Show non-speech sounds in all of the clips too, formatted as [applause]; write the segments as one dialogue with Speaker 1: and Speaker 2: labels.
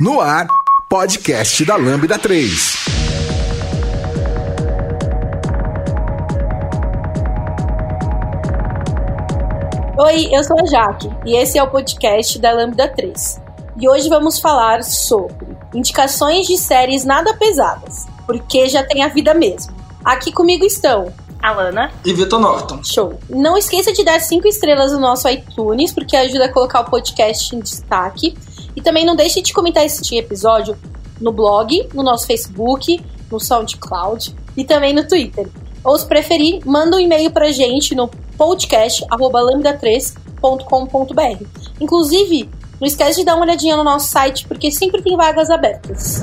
Speaker 1: No ar, podcast da Lambda 3.
Speaker 2: Oi, eu sou a Jaque e esse é o podcast da Lambda 3. E hoje vamos falar sobre indicações de séries nada pesadas, porque já tem a vida mesmo. Aqui comigo estão
Speaker 3: Alana
Speaker 4: e Vitor Norton.
Speaker 2: Show. Não esqueça de dar cinco estrelas no nosso iTunes, porque ajuda a colocar o podcast em destaque. E também não deixe de comentar esse episódio no blog, no nosso Facebook, no SoundCloud e também no Twitter. Ou se preferir, manda um e-mail pra gente no podcast@lambda3.com.br. Inclusive, não esquece de dar uma olhadinha no nosso site, porque sempre tem vagas abertas.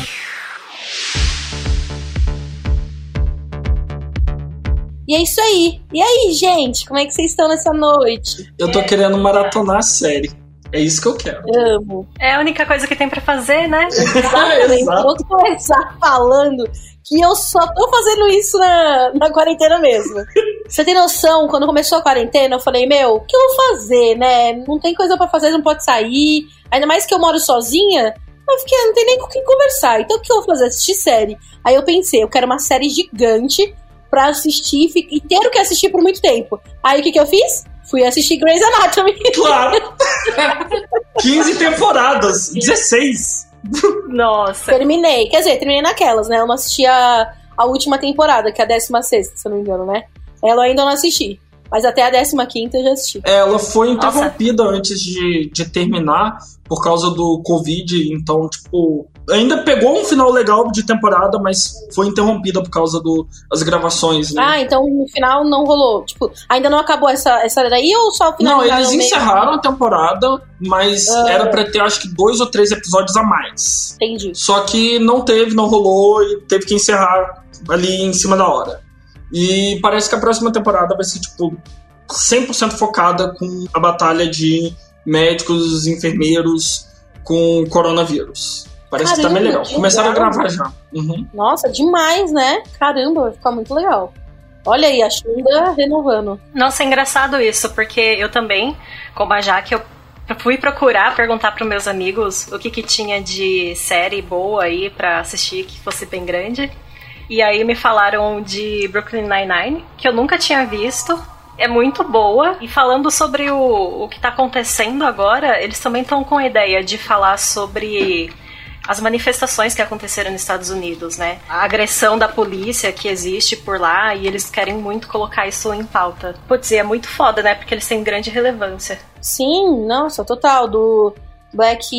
Speaker 2: E é isso aí. E aí, gente, como é que vocês estão nessa noite?
Speaker 4: Eu tô querendo maratonar a série. É isso que eu quero.
Speaker 2: Amo.
Speaker 3: É a única coisa que tem para fazer, né? [laughs]
Speaker 2: Exatamente. Vou começar falando que eu só tô fazendo isso na, na quarentena mesmo. Você tem noção, quando começou a quarentena, eu falei, meu, o que eu vou fazer, né? Não tem coisa para fazer, não pode sair. Ainda mais que eu moro sozinha. Eu fiquei, não tem nem com quem conversar. Então o que eu vou fazer? Assistir série. Aí eu pensei, eu quero uma série gigante pra assistir e ter o que assistir por muito tempo. Aí o que, que eu fiz? Fui assistir Grey's Anatomy. [laughs]
Speaker 4: Claro! 15 temporadas, 16.
Speaker 3: Nossa.
Speaker 2: Terminei. Quer dizer, terminei naquelas, né? Eu não assisti a, a última temporada, que é a 16, se eu não me engano, né? Ela ainda não assisti. Mas até a 15 eu já assisti.
Speaker 4: Ela foi interrompida Nossa. antes de, de terminar por causa do Covid, então, tipo, ainda pegou um final legal de temporada, mas foi interrompida por causa das do, gravações, né?
Speaker 2: Ah, então no final não rolou. Tipo, ainda não acabou essa, essa daí ou só o final?
Speaker 4: Não, eles encerraram a temporada, mas ah. era pra ter acho que dois ou três episódios a mais.
Speaker 2: Entendi.
Speaker 4: Só que não teve, não rolou e teve que encerrar ali em cima da hora. E parece que a próxima temporada vai ser, tipo, 100% focada com a batalha de médicos, enfermeiros com coronavírus. Parece Caramba, que tá bem legal. Começaram legal. a gravar já. Uhum.
Speaker 2: Nossa, demais, né? Caramba, vai ficar muito legal. Olha aí, a Xunda renovando.
Speaker 3: Nossa, é engraçado isso, porque eu também, como a Jaque, eu fui procurar, perguntar para meus amigos o que, que tinha de série boa aí para assistir que fosse bem grande. E aí me falaram de Brooklyn Nine-Nine, que eu nunca tinha visto. É muito boa. E falando sobre o, o que tá acontecendo agora, eles também estão com a ideia de falar sobre as manifestações que aconteceram nos Estados Unidos, né? A agressão da polícia que existe por lá e eles querem muito colocar isso em pauta. Putz, e é muito foda, né? Porque eles têm grande relevância.
Speaker 2: Sim, nossa, total. Do Black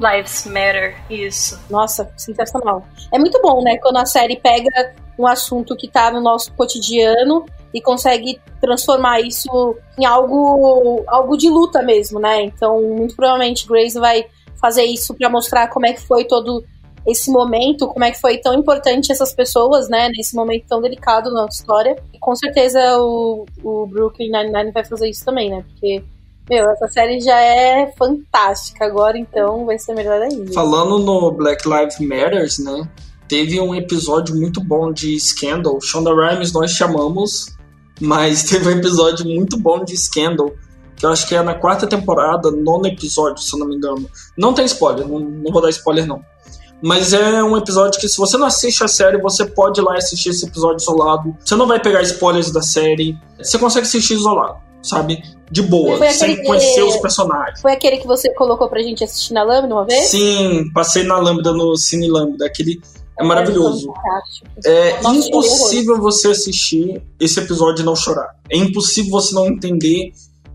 Speaker 3: Lives Matter, isso.
Speaker 2: Nossa, sensacional. É muito bom, né, quando a série pega um assunto que tá no nosso cotidiano e consegue transformar isso em algo algo de luta mesmo, né? Então, muito provavelmente Grace vai fazer isso para mostrar como é que foi todo esse momento, como é que foi tão importante essas pessoas, né, nesse momento tão delicado na história. E com certeza o, o Brooklyn Nine-Nine vai fazer isso também, né, porque meu, essa série já é fantástica agora, então vai ser melhor ainda.
Speaker 4: Falando no Black Lives Matters, né? Teve um episódio muito bom de Scandal. Shonda Rhimes nós chamamos, mas [laughs] teve um episódio muito bom de Scandal, que eu acho que é na quarta temporada, nono episódio, se eu não me engano. Não tem spoiler, não, não vou dar spoiler não. Mas é um episódio que, se você não assiste a série, você pode ir lá assistir esse episódio isolado. Você não vai pegar spoilers da série. Você consegue assistir isolado sabe? De boa, sem conhecer os personagens.
Speaker 2: Foi aquele que você colocou pra gente assistir na Lambda uma vez?
Speaker 4: Sim, passei na Lambda, no Cine Lambda. Aquele é maravilhoso. É impossível você assistir esse episódio e não chorar. É impossível você não entender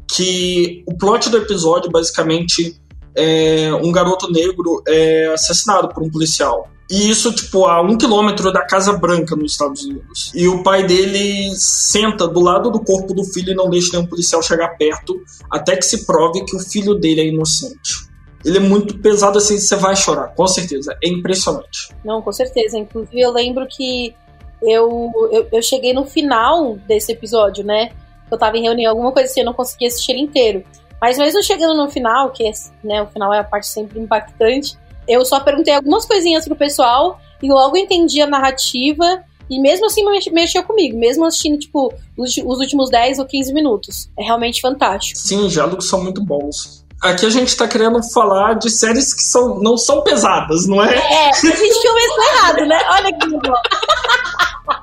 Speaker 4: que o plot do episódio, basicamente, é um garoto negro é assassinado por um policial. E isso, tipo, a um quilômetro da Casa Branca nos Estados Unidos. E o pai dele senta do lado do corpo do filho e não deixa nenhum policial chegar perto até que se prove que o filho dele é inocente. Ele é muito pesado assim, você vai chorar, com certeza. É impressionante.
Speaker 2: Não, com certeza. Inclusive, eu lembro que eu, eu, eu cheguei no final desse episódio, né? Eu tava em reunião, alguma coisa assim, eu não conseguia assistir ele inteiro. Mas mesmo chegando no final, que né, o final é a parte sempre impactante, eu só perguntei algumas coisinhas pro pessoal e logo entendi a narrativa e mesmo assim mexeu comigo, mesmo assistindo, tipo, os, os últimos 10 ou 15 minutos. É realmente fantástico.
Speaker 4: Sim, os diálogos são muito bons. Aqui a gente tá querendo falar de séries que são, não são pesadas, não é?
Speaker 2: É, a gente começou errado, né? Olha que bom. [laughs]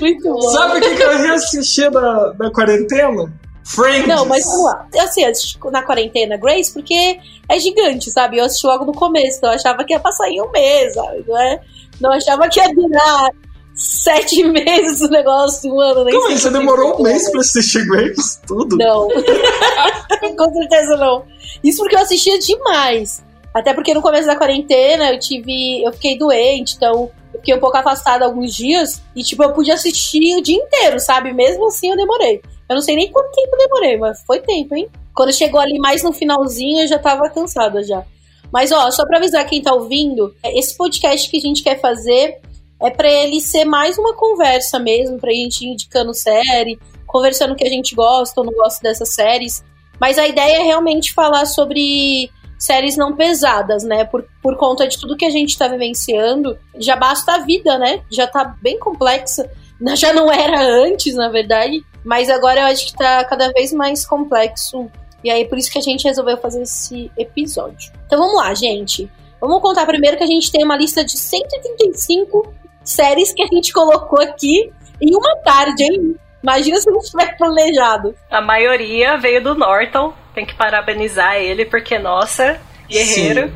Speaker 2: Muito bom.
Speaker 4: Sabe o que, que eu reassisti da, da quarentena? Friends.
Speaker 2: Não, mas vamos lá. Assim, eu assisti na quarentena Grace porque é gigante, sabe? Eu assisti logo no começo, então eu achava que ia passar em um mês, sabe? Não, é? não achava que ia durar sete [laughs] meses o negócio, um ano. Nem
Speaker 4: Como você demorou um mês pra assistir Grace? Tudo?
Speaker 2: Não. [laughs] Com certeza não. Isso porque eu assistia demais. Até porque no começo da quarentena eu tive. Eu fiquei doente, então fiquei um pouco afastada alguns dias. E, tipo, eu pude assistir o dia inteiro, sabe? Mesmo assim eu demorei. Eu não sei nem quanto tempo demorei, mas foi tempo, hein? Quando chegou ali mais no finalzinho, eu já tava cansada já. Mas, ó, só pra avisar quem tá ouvindo, esse podcast que a gente quer fazer é para ele ser mais uma conversa mesmo, pra gente indicando série, conversando o que a gente gosta ou não gosta dessas séries. Mas a ideia é realmente falar sobre séries não pesadas, né? Por, por conta de tudo que a gente tá vivenciando. Já basta a vida, né? Já tá bem complexa. [laughs] Já não era antes, na verdade. Mas agora eu acho que tá cada vez mais complexo. E aí, por isso que a gente resolveu fazer esse episódio. Então vamos lá, gente. Vamos contar primeiro que a gente tem uma lista de 135 séries que a gente colocou aqui em uma tarde, hein? Imagina se não tiver planejado.
Speaker 3: A maioria veio do Norton. Tem que parabenizar ele, porque, nossa, guerreiro.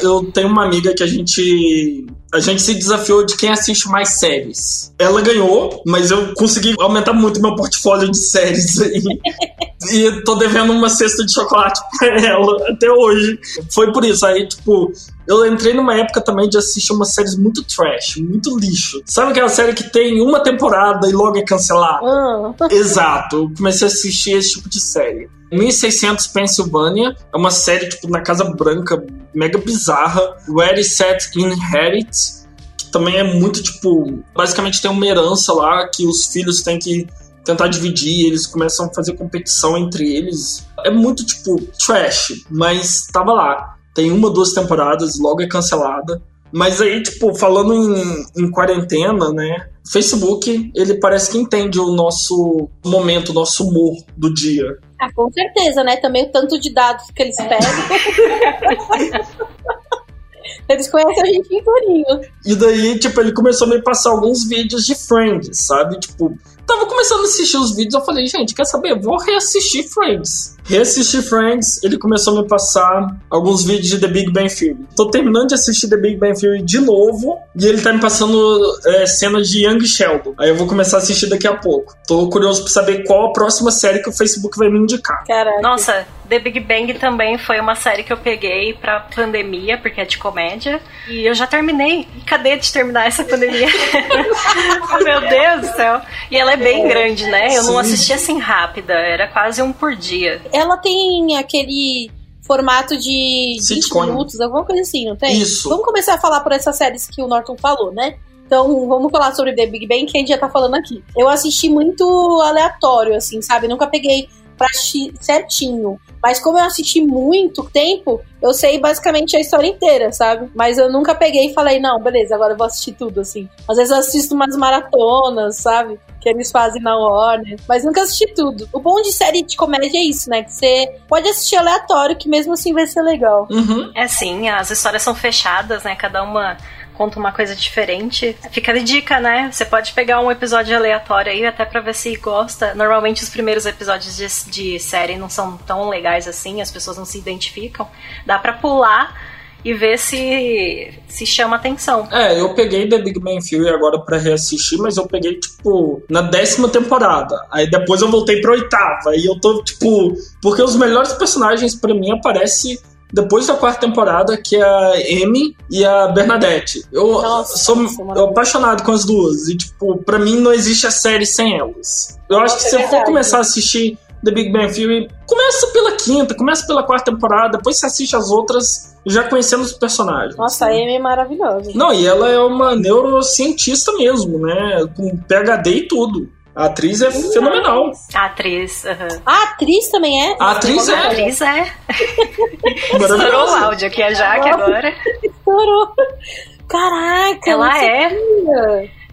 Speaker 4: Eu tenho uma amiga que a gente a gente se desafiou de quem assiste mais séries. Ela ganhou, mas eu consegui aumentar muito meu portfólio de séries aí. e tô devendo uma cesta de chocolate [laughs] pra ela até hoje. Foi por isso. Aí, tipo, eu entrei numa época também de assistir umas séries muito trash, muito lixo. Sabe aquela série que tem uma temporada e logo é cancelada?
Speaker 2: Ah.
Speaker 4: Exato. Eu comecei a assistir esse tipo de série. [laughs] 1600 Pennsylvania é uma série tipo na Casa Branca, mega bizarra. Where is Set Inherit, que também é muito tipo, basicamente tem uma herança lá que os filhos têm que tentar dividir, eles começam a fazer competição entre eles. É muito tipo trash, mas tava lá. Tem uma, duas temporadas, logo é cancelada. Mas aí, tipo, falando em, em quarentena, né? Facebook, ele parece que entende o nosso momento, o nosso humor do dia.
Speaker 2: Ah, com certeza, né? Também o tanto de dados que eles pegam. [laughs] eles conhecem a gente inteirinho.
Speaker 4: E daí, tipo, ele começou a me passar alguns vídeos de Friends, sabe? Tipo, tava começando a assistir os vídeos, eu falei, gente, quer saber? Vou reassistir Friends. Reassistir Friends, ele começou a me passar alguns vídeos de The Big Bang Theory. Tô terminando de assistir The Big Bang Theory de novo, e ele tá me passando é, cenas de Young Sheldon. Aí eu vou começar a assistir daqui a pouco. Tô curioso pra saber qual a próxima série que o Facebook vai me indicar.
Speaker 2: Caraca.
Speaker 3: Nossa, The Big Bang também foi uma série que eu peguei pra pandemia, porque é de comédia. E eu já terminei. E cadê de terminar essa pandemia? [laughs] Meu Deus do céu. E ela é bem grande, né? Eu não assisti assim rápida, era quase um por dia.
Speaker 2: Ela tem aquele formato de 20
Speaker 4: Sitcom.
Speaker 2: minutos, alguma coisa assim, não tem?
Speaker 4: Isso.
Speaker 2: Vamos começar a falar por essas séries que o Norton falou, né? Então, vamos falar sobre The Big Bang, que a gente já tá falando aqui. Eu assisti muito aleatório, assim, sabe? Nunca peguei pra assistir certinho. Mas como eu assisti muito tempo, eu sei basicamente a história inteira, sabe? Mas eu nunca peguei e falei, não, beleza, agora eu vou assistir tudo, assim. Às vezes eu assisto umas maratonas, sabe? Que eles fazem na Warner. Mas nunca assisti tudo. O bom de série de comédia é isso, né? Que você pode assistir aleatório, que mesmo assim vai ser legal.
Speaker 4: Uhum.
Speaker 3: É sim, as histórias são fechadas, né? Cada uma conta uma coisa diferente. Fica a dica, né? Você pode pegar um episódio aleatório aí até pra ver se gosta. Normalmente os primeiros episódios de, de série não são tão legais assim, as pessoas não se identificam. Dá pra pular e ver se se chama atenção.
Speaker 4: É, eu peguei The Big Bang Theory agora pra reassistir, mas eu peguei, tipo, na décima temporada. Aí depois eu voltei pra oitava. E eu tô, tipo. Porque os melhores personagens pra mim aparecem depois da quarta temporada, que é a Amy e a Bernadette. Eu
Speaker 2: Nossa,
Speaker 4: sou eu
Speaker 2: maravilhoso.
Speaker 4: apaixonado com as duas. E, tipo, pra mim não existe a série sem elas. Eu acho que se
Speaker 2: é
Speaker 4: eu for começar a assistir The Big Bang Theory. Começa pela quinta, começa pela quarta temporada, depois você assiste as outras já conhecendo os personagens.
Speaker 2: Nossa, a Amy é maravilhosa.
Speaker 4: Não, e ela é uma neurocientista mesmo, né? Com PhD e tudo. A atriz é fenomenal.
Speaker 3: A atriz, uhum.
Speaker 2: A atriz também é?
Speaker 4: A atriz é.
Speaker 3: A atriz é. [laughs] Estourou o áudio aqui, a Jaque agora.
Speaker 2: Estourou. Caraca,
Speaker 3: ela é.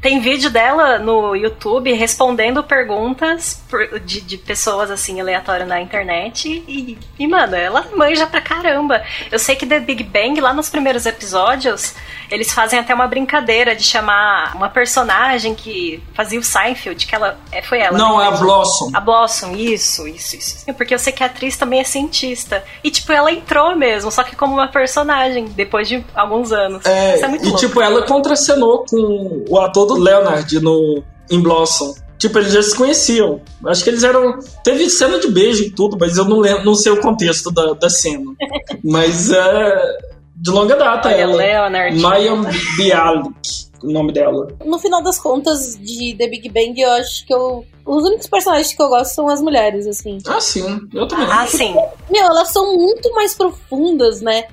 Speaker 3: Tem vídeo dela no YouTube respondendo perguntas de, de pessoas assim aleatórias na internet e, e, mano, ela manja pra caramba. Eu sei que The Big Bang, lá nos primeiros episódios, eles fazem até uma brincadeira de chamar uma personagem que fazia o Seinfeld, que ela. É, foi ela.
Speaker 4: Não, né? é a Blossom.
Speaker 3: A Blossom, isso, isso, isso. Porque eu sei que a atriz também é cientista. E, tipo, ela entrou mesmo, só que como uma personagem, depois de alguns anos.
Speaker 4: É, Isso é muito e, louco. tipo, ela contracenou com o ator do Leonard no, em Blossom. Tipo, eles já se conheciam. Acho que eles eram. Teve cena de beijo e tudo, mas eu não lembro, não sei o contexto da, da cena. [laughs] mas é. De longa data,
Speaker 3: Olha,
Speaker 4: ela.
Speaker 3: Leonard.
Speaker 4: Maya Bialik, o nome dela.
Speaker 2: No final das contas, de The Big Bang, eu acho que eu. Os únicos personagens que eu gosto são as mulheres, assim.
Speaker 4: Ah, sim. Eu também.
Speaker 3: Ah, sim.
Speaker 2: Meu, elas são muito mais profundas, né?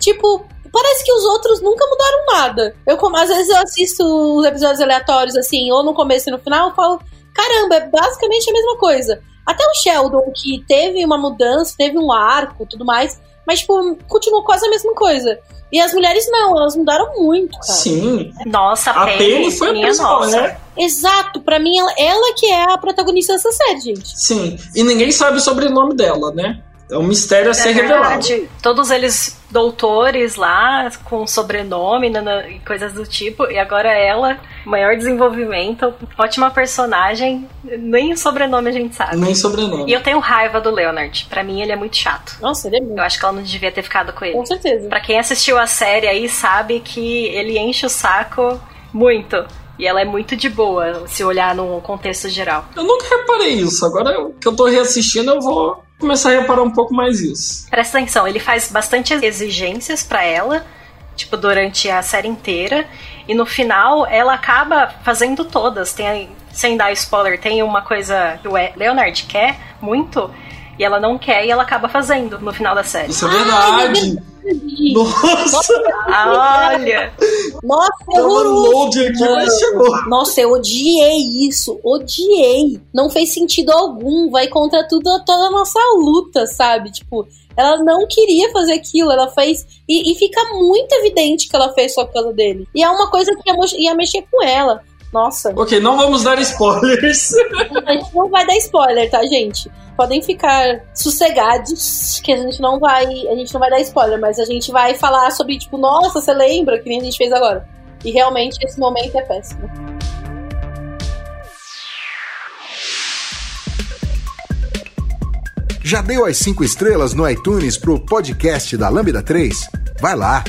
Speaker 2: Tipo, parece que os outros nunca mudaram nada. Eu, como às vezes eu assisto os episódios aleatórios, assim, ou no começo e no final, eu falo, caramba, é basicamente a mesma coisa. Até o Sheldon, que teve uma mudança, teve um arco tudo mais, mas, tipo, continuou quase a mesma coisa. E as mulheres não, elas mudaram muito, cara.
Speaker 4: Sim.
Speaker 3: Nossa,
Speaker 4: A
Speaker 3: Penny,
Speaker 4: foi a principal,
Speaker 3: nossa.
Speaker 4: né?
Speaker 2: Exato, pra mim ela, ela que é a protagonista dessa série, gente.
Speaker 4: Sim. E ninguém sabe o sobrenome dela, né? É um mistério a ser
Speaker 3: É
Speaker 4: revelado.
Speaker 3: verdade. Todos eles doutores lá, com sobrenome nana- e coisas do tipo. E agora ela, maior desenvolvimento, ótima personagem. Nem o sobrenome a gente sabe.
Speaker 4: Nem
Speaker 3: E
Speaker 4: sobrenome.
Speaker 3: eu tenho raiva do Leonard. Pra mim, ele é muito chato.
Speaker 2: Nossa, ele é muito.
Speaker 3: Eu acho que ela não devia ter ficado com ele.
Speaker 2: Com certeza.
Speaker 3: Pra quem assistiu a série aí, sabe que ele enche o saco muito. E ela é muito de boa, se olhar num contexto geral.
Speaker 4: Eu nunca reparei isso. Agora que eu tô reassistindo, eu vou começar a reparar um pouco mais isso.
Speaker 3: Presta atenção, ele faz bastante exigências pra ela, tipo, durante a série inteira. E no final, ela acaba fazendo todas. Tem, sem dar spoiler, tem uma coisa que o Leonard quer muito, e ela não quer, e ela acaba fazendo no final da série.
Speaker 4: Isso é
Speaker 2: Ai,
Speaker 4: verdade. Nossa,
Speaker 3: olha!
Speaker 2: Nossa, é horroroso.
Speaker 4: aqui, mas chegou.
Speaker 2: Nossa, eu odiei isso. Odiei. Não fez sentido algum. Vai contra tudo, toda a nossa luta, sabe? Tipo, ela não queria fazer aquilo. Ela fez. E, e fica muito evidente que ela fez só por causa dele. E é uma coisa que ia, ia mexer com ela. Nossa.
Speaker 4: Ok, não vamos dar spoilers.
Speaker 2: A gente não vai dar spoiler, tá, gente? Podem ficar sossegados que a gente não vai. A gente não vai dar spoiler, mas a gente vai falar sobre, tipo, nossa, você lembra que nem a gente fez agora. E realmente esse momento é péssimo.
Speaker 1: Já deu as 5 estrelas no iTunes pro podcast da Lambda 3? Vai lá.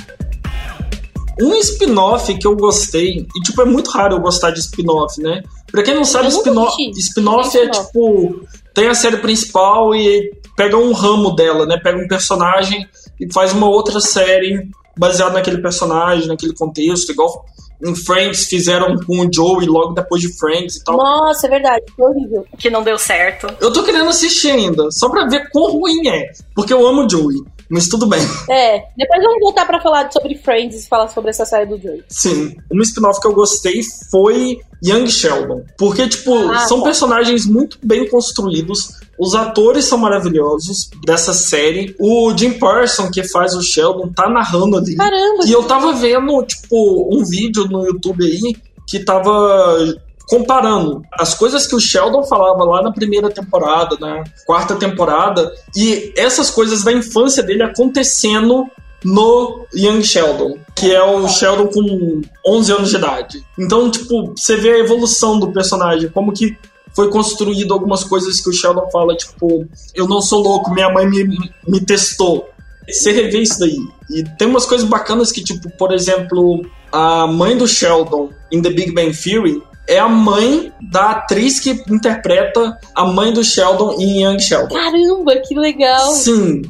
Speaker 4: Um spin-off que eu gostei, e tipo, é muito raro eu gostar de spin-off, né? Pra quem não sabe, spin-off spin-off é tipo. Tem a série principal e pega um ramo dela, né? Pega um personagem e faz uma outra série baseada naquele personagem, naquele contexto, igual em Friends fizeram com o Joey logo depois de Friends e tal.
Speaker 2: Nossa, é verdade, foi horrível.
Speaker 3: Que não deu certo.
Speaker 4: Eu tô querendo assistir ainda, só pra ver quão ruim é. Porque eu amo o Joey, mas tudo bem.
Speaker 2: É, depois vamos voltar pra falar sobre Friends e falar sobre essa série do Joey.
Speaker 4: Sim, um spin-off que eu gostei foi Young Sheldon. Porque, tipo,
Speaker 2: Ah,
Speaker 4: são
Speaker 2: tá.
Speaker 4: personagens muito bem construídos. Os atores são maravilhosos dessa série. O Jim Parson, que faz o Sheldon, tá narrando ali.
Speaker 2: Caramba,
Speaker 4: E eu tava vendo, tipo, um vídeo no YouTube aí que tava comparando as coisas que o Sheldon falava lá na primeira temporada, na quarta temporada, e essas coisas da infância dele acontecendo no Young Sheldon, que é o Sheldon com 11 anos de idade. Então, tipo, você vê a evolução do personagem, como que foi construído algumas coisas que o Sheldon fala, tipo, eu não sou louco, minha mãe me, me testou. Você revê isso daí. E tem umas coisas bacanas que, tipo, por exemplo, a mãe do Sheldon em The Big Bang Theory é a mãe da atriz que interpreta a mãe do Sheldon em Young Sheldon.
Speaker 2: caramba, que legal.
Speaker 4: Sim.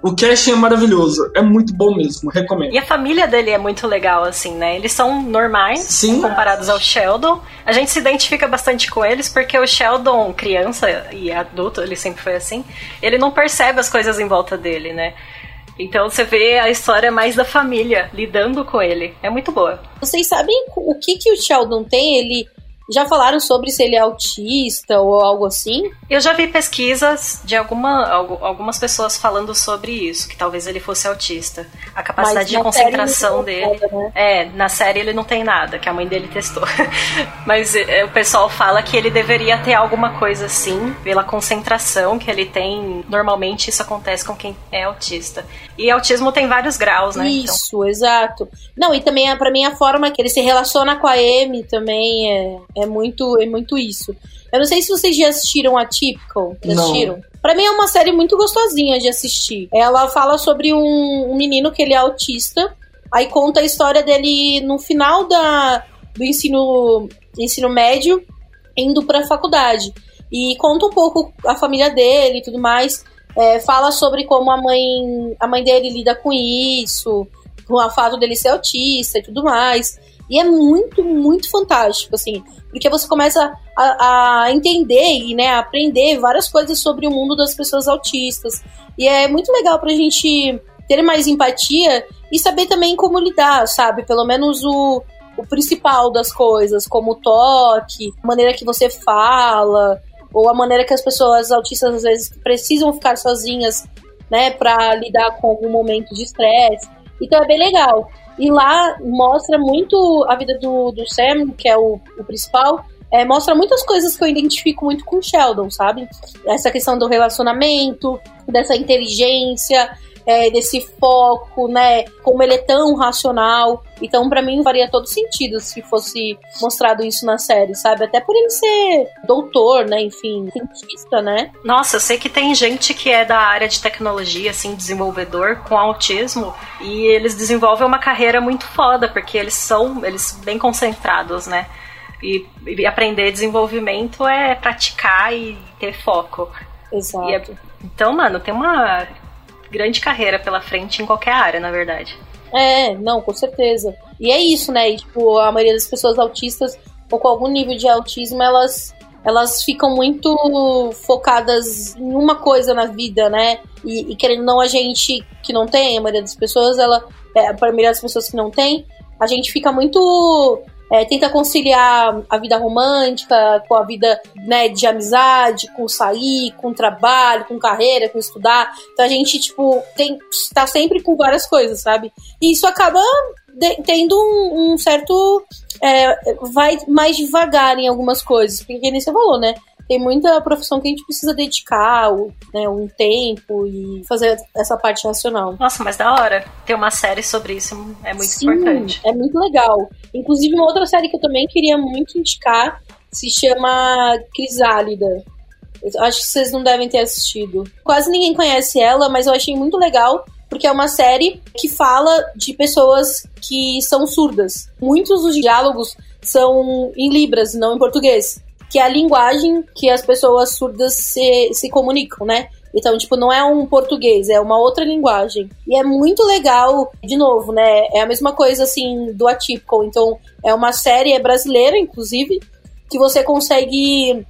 Speaker 4: O casting é maravilhoso, é muito bom mesmo, recomendo.
Speaker 3: E a família dele é muito legal, assim, né? Eles são normais
Speaker 4: Sim.
Speaker 3: comparados ao Sheldon. A gente se identifica bastante com eles porque o Sheldon, criança e adulto, ele sempre foi assim, ele não percebe as coisas em volta dele, né? Então você vê a história mais da família lidando com ele. É muito boa.
Speaker 2: Vocês sabem o que, que o Sheldon tem? Ele já falaram sobre se ele é autista ou algo assim?
Speaker 3: Eu já vi pesquisas de alguma, algumas pessoas falando sobre isso, que talvez ele fosse autista. A capacidade de concentração dele. Nada, né? É, na série ele não tem nada, que a mãe dele testou. [laughs] Mas é, o pessoal fala que ele deveria ter alguma coisa assim, pela concentração que ele tem. Normalmente isso acontece com quem é autista. E autismo tem vários graus, né?
Speaker 2: Então isso, então. exato. Não, e também para mim a forma que ele se relaciona com a Amy também é é muito, é muito isso. Eu não sei se vocês já assistiram a Typical. Já assistiram? Pra mim é uma série muito gostosinha de assistir. Ela fala sobre um, um menino que ele é autista. Aí conta a história dele no final da, do ensino, ensino médio, indo pra faculdade. E conta um pouco a família dele e tudo mais. É, fala sobre como a mãe, a mãe dele lida com isso, com o fato dele ser autista e tudo mais. E é muito, muito fantástico, assim porque você começa a, a entender e né, a aprender várias coisas sobre o mundo das pessoas autistas. E é muito legal pra gente ter mais empatia e saber também como lidar, sabe? Pelo menos o, o principal das coisas, como o toque, a maneira que você fala, ou a maneira que as pessoas autistas às vezes precisam ficar sozinhas, né, para lidar com algum momento de estresse. Então é bem legal. E lá mostra muito a vida do, do Sam, que é o, o principal, é, mostra muitas coisas que eu identifico muito com Sheldon, sabe? Essa questão do relacionamento, dessa inteligência, é, desse foco, né? Como ele é tão racional. Então, para mim, faria todo sentido se fosse mostrado isso na série, sabe? Até por ele ser doutor, né? Enfim, cientista, né?
Speaker 3: Nossa, eu sei que tem gente que é da área de tecnologia, assim, desenvolvedor com autismo, e eles desenvolvem uma carreira muito foda, porque eles são, eles bem concentrados, né? E, e aprender desenvolvimento é praticar e ter foco.
Speaker 2: Exato.
Speaker 3: É, então, mano, tem uma grande carreira pela frente em qualquer área, na verdade.
Speaker 2: É, não, com certeza. E é isso, né? E, tipo, a maioria das pessoas autistas ou com algum nível de autismo, elas elas ficam muito focadas em uma coisa na vida, né? E, e querendo não a gente que não tem, a maioria das pessoas, ela, é, a maioria das pessoas que não tem, a gente fica muito é, tenta conciliar a vida romântica com a vida né, de amizade, com sair, com trabalho, com carreira, com estudar. Então a gente, tipo, tem, tá sempre com várias coisas, sabe? E isso acaba de, tendo um, um certo. É, vai mais devagar em algumas coisas, porque nem você falou, né? Tem muita profissão que a gente precisa dedicar né, um tempo e fazer essa parte racional.
Speaker 3: Nossa, mas da hora. Ter uma série sobre isso é muito Sim, importante.
Speaker 2: É muito legal. Inclusive, uma outra série que eu também queria muito indicar se chama Crisálida. Eu acho que vocês não devem ter assistido. Quase ninguém conhece ela, mas eu achei muito legal porque é uma série que fala de pessoas que são surdas. Muitos dos diálogos são em libras, não em português que é a linguagem que as pessoas surdas se, se comunicam, né? Então, tipo, não é um português, é uma outra linguagem. E é muito legal, de novo, né? É a mesma coisa, assim, do Atypical. Então, é uma série é brasileira, inclusive, que você consegue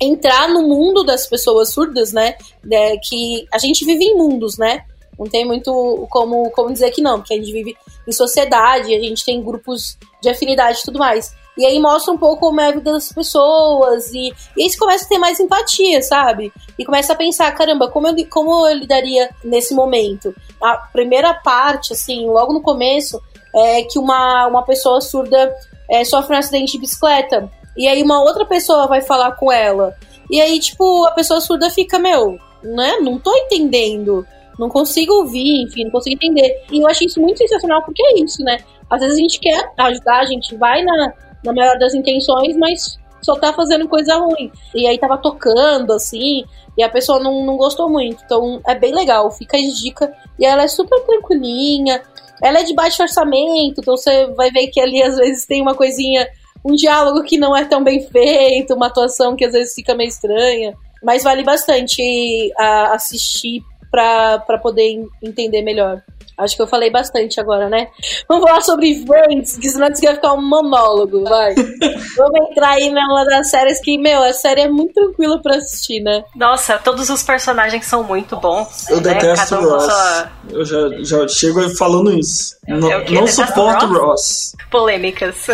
Speaker 2: entrar no mundo das pessoas surdas, né? É, que a gente vive em mundos, né? Não tem muito como, como dizer que não, porque a gente vive em sociedade, a gente tem grupos de afinidade e tudo mais. E aí mostra um pouco como é a vida das pessoas. E, e aí você começa a ter mais empatia, sabe? E começa a pensar, caramba, como eu, como eu lidaria nesse momento? A primeira parte, assim, logo no começo, é que uma, uma pessoa surda é, sofre um acidente de bicicleta. E aí uma outra pessoa vai falar com ela. E aí, tipo, a pessoa surda fica, meu, né? Não tô entendendo. Não consigo ouvir, enfim, não consigo entender. E eu achei isso muito sensacional, porque é isso, né? Às vezes a gente quer ajudar, a gente vai na, na melhor das intenções, mas só tá fazendo coisa ruim. E aí tava tocando, assim, e a pessoa não, não gostou muito. Então é bem legal, fica a dica. E ela é super tranquilinha, ela é de baixo orçamento, então você vai ver que ali às vezes tem uma coisinha, um diálogo que não é tão bem feito, uma atuação que às vezes fica meio estranha. Mas vale bastante a assistir pra, pra poder entender melhor. Acho que eu falei bastante agora, né? Vamos falar sobre Friends, que senão isso vai ficar um monólogo, vai. [laughs] Vamos entrar aí numa das séries que, meu, a série é muito tranquila pra assistir, né?
Speaker 3: Nossa, todos os personagens são muito bons.
Speaker 4: Eu
Speaker 3: né?
Speaker 4: detesto o Ross. Sua... Eu já, já chego falando isso. Eu, não, eu não suporto o Ross? Ross.
Speaker 3: Polêmicas.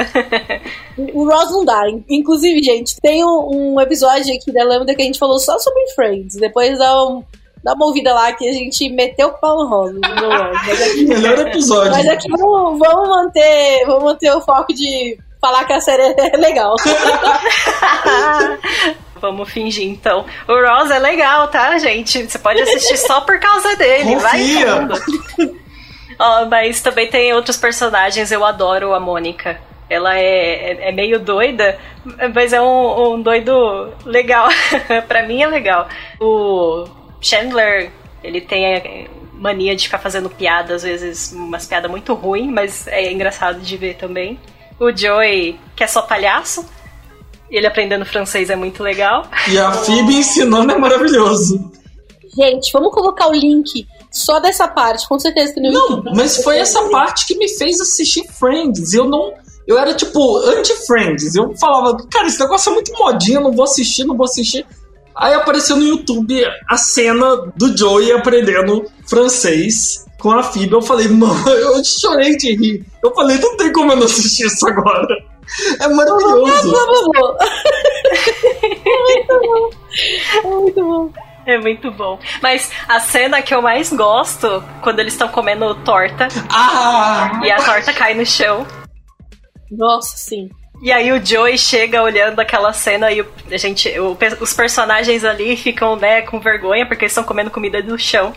Speaker 2: o Ross não dá. Inclusive, gente, tem um, um episódio aqui da Lambda que a gente falou só sobre Friends. Depois dá um dá uma ouvida lá que a gente meteu o pau no rosa.
Speaker 4: Melhor episódio.
Speaker 2: Mas aqui vamos, vamos, manter, vamos manter o foco de falar que a série é [laughs] legal. [laughs]
Speaker 3: Vamos fingir então. O Ross é legal, tá, gente? Você pode assistir só por causa dele.
Speaker 4: Confia.
Speaker 3: Vai [laughs] oh, mas também tem outros personagens. Eu adoro a Mônica. Ela é, é, é, meio doida, mas é um, um doido legal. pra mim é legal. O Chandler, ele tem a mania de ficar fazendo piada, às vezes umas piadas muito ruins, mas é engraçado de ver também. O Joey, que é só palhaço, ele aprendendo francês é muito legal.
Speaker 4: E a Phoebe ensinando é maravilhoso.
Speaker 2: Gente, vamos colocar o link só dessa parte, com certeza que no
Speaker 4: Não, YouTube. mas foi essa parte que me fez assistir Friends. Eu não. Eu era tipo anti-Friends. Eu falava, cara, esse negócio é muito modinha, não vou assistir, não vou assistir. Aí apareceu no YouTube a cena do Joey aprendendo francês com a Phoebe. Eu falei, mano, [laughs] eu chorei de rir. Eu falei, não tem como eu não assistir isso agora. É maravilhoso.
Speaker 2: muito bom. É muito bom.
Speaker 3: É muito bom. Mas a cena que eu mais gosto, quando eles estão comendo torta
Speaker 4: ah!
Speaker 3: e a torta cai no chão.
Speaker 2: Nossa, sim.
Speaker 3: E aí o Joey chega olhando aquela cena e a gente, o, os personagens ali ficam, né, com vergonha porque eles estão comendo comida do chão.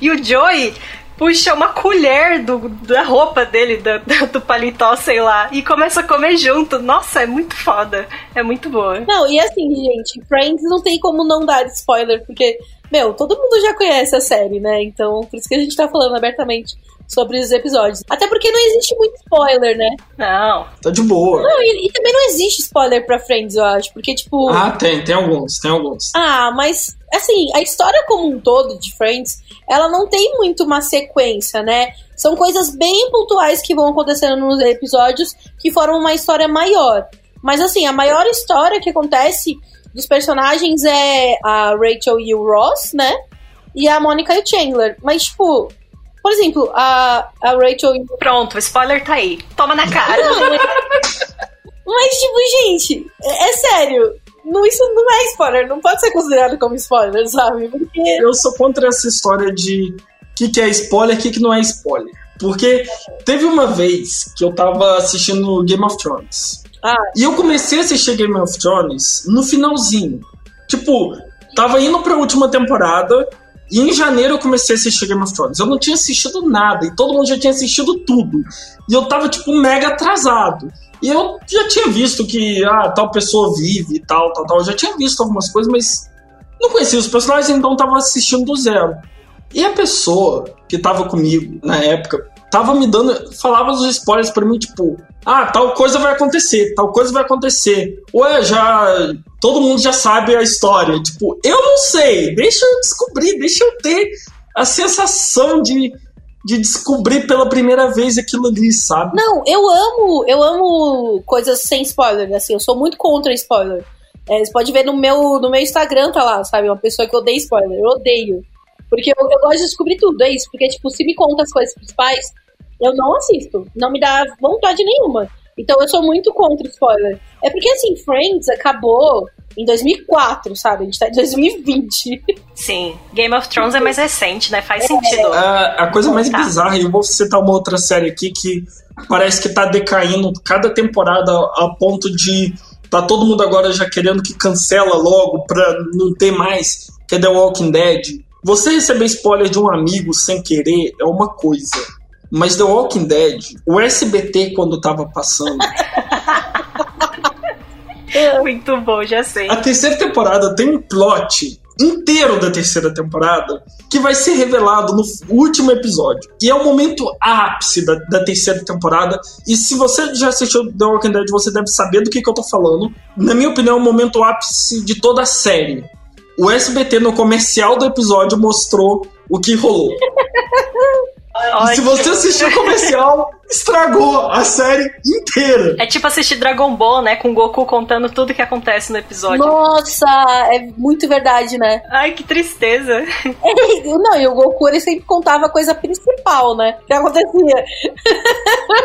Speaker 3: E o Joey puxa uma colher do, da roupa dele, do, do paletó, sei lá, e começa a comer junto. Nossa, é muito foda. É muito boa.
Speaker 2: Não, e assim, gente, Friends não tem como não dar spoiler, porque, meu, todo mundo já conhece a série, né? Então, por isso que a gente tá falando abertamente sobre os episódios. Até porque não existe muito spoiler, né?
Speaker 3: Não.
Speaker 4: Tá de boa.
Speaker 2: Não, e, e, também não existe spoiler pra Friends, eu acho. Porque, tipo.
Speaker 4: Ah, tem, tem alguns, tem alguns.
Speaker 2: Ah, mas, assim, a história como um todo de Friends, ela não tem muito uma sequência, né? São coisas bem pontuais que vão acontecendo nos episódios que formam uma história maior. Mas, assim, a maior história que acontece dos personagens é a Rachel e o Ross, né? E a Mônica e o Chandler. Mas, tipo, por exemplo, a, a Rachel.
Speaker 3: Pronto, o spoiler tá aí. Toma na cara. Não,
Speaker 2: mas, tipo, gente, é, é, sério. Não, isso não é spoiler, não pode ser considerado como spoiler, sabe? Porque...
Speaker 4: Eu sou contra essa história de o que, que é spoiler e o que, que não é spoiler. Porque teve uma vez que eu tava assistindo Game of Thrones.
Speaker 2: Ah.
Speaker 4: E eu comecei a assistir Game of Thrones no finalzinho. Tipo, tava indo pra última temporada e em janeiro eu comecei a assistir Game of Thrones. Eu não tinha assistido nada e todo mundo já tinha assistido tudo. E eu tava, tipo, mega atrasado. E eu já tinha visto que, ah, tal pessoa vive e tal, tal, tal. Eu já tinha visto algumas coisas, mas não conhecia os personagens, então tava assistindo do zero. E a pessoa que tava comigo na época tava me dando, falava os spoilers para mim, tipo, ah, tal coisa vai acontecer, tal coisa vai acontecer. Ué, já. Todo mundo já sabe a história. Tipo, eu não sei, deixa eu descobrir, deixa eu ter a sensação de, de descobrir pela primeira vez aquilo ali, sabe?
Speaker 2: Não, eu amo, eu amo coisas sem spoiler, assim, eu sou muito contra spoiler. É, você pode ver no meu, no meu Instagram, tá lá, sabe? Uma pessoa que odeia spoiler, eu odeio. Porque eu, eu gosto de descobrir tudo, é isso. Porque, tipo, se me conta as coisas principais, eu não assisto. Não me dá vontade nenhuma. Então eu sou muito contra spoiler. É porque assim, Friends acabou em 2004, sabe? A gente tá em 2020.
Speaker 3: Sim. Game of Thrones é mais recente, né? Faz é. sentido.
Speaker 4: a coisa mais tá. bizarra, e eu vou citar uma outra série aqui que parece que tá decaindo cada temporada a ponto de tá todo mundo agora já querendo que cancela logo pra não ter mais, que é The Walking Dead. Você receber spoiler de um amigo sem querer é uma coisa. Mas The Walking Dead, o SBT quando tava passando. [laughs]
Speaker 3: Muito bom, já sei.
Speaker 4: A terceira temporada tem um plot inteiro da terceira temporada que vai ser revelado no último episódio. E é o momento ápice da, da terceira temporada. E se você já assistiu The Walking Dead, você deve saber do que, que eu tô falando. Na minha opinião, é o momento ápice de toda a série. O SBT, no comercial do episódio, mostrou o que rolou. [laughs] Se você assistiu o comercial, estragou a série inteira.
Speaker 3: É tipo assistir Dragon Ball, né? Com o Goku contando tudo que acontece no episódio.
Speaker 2: Nossa, é muito verdade, né?
Speaker 3: Ai, que tristeza.
Speaker 2: É, não, e o Goku ele sempre contava a coisa principal, né? Que acontecia. [laughs]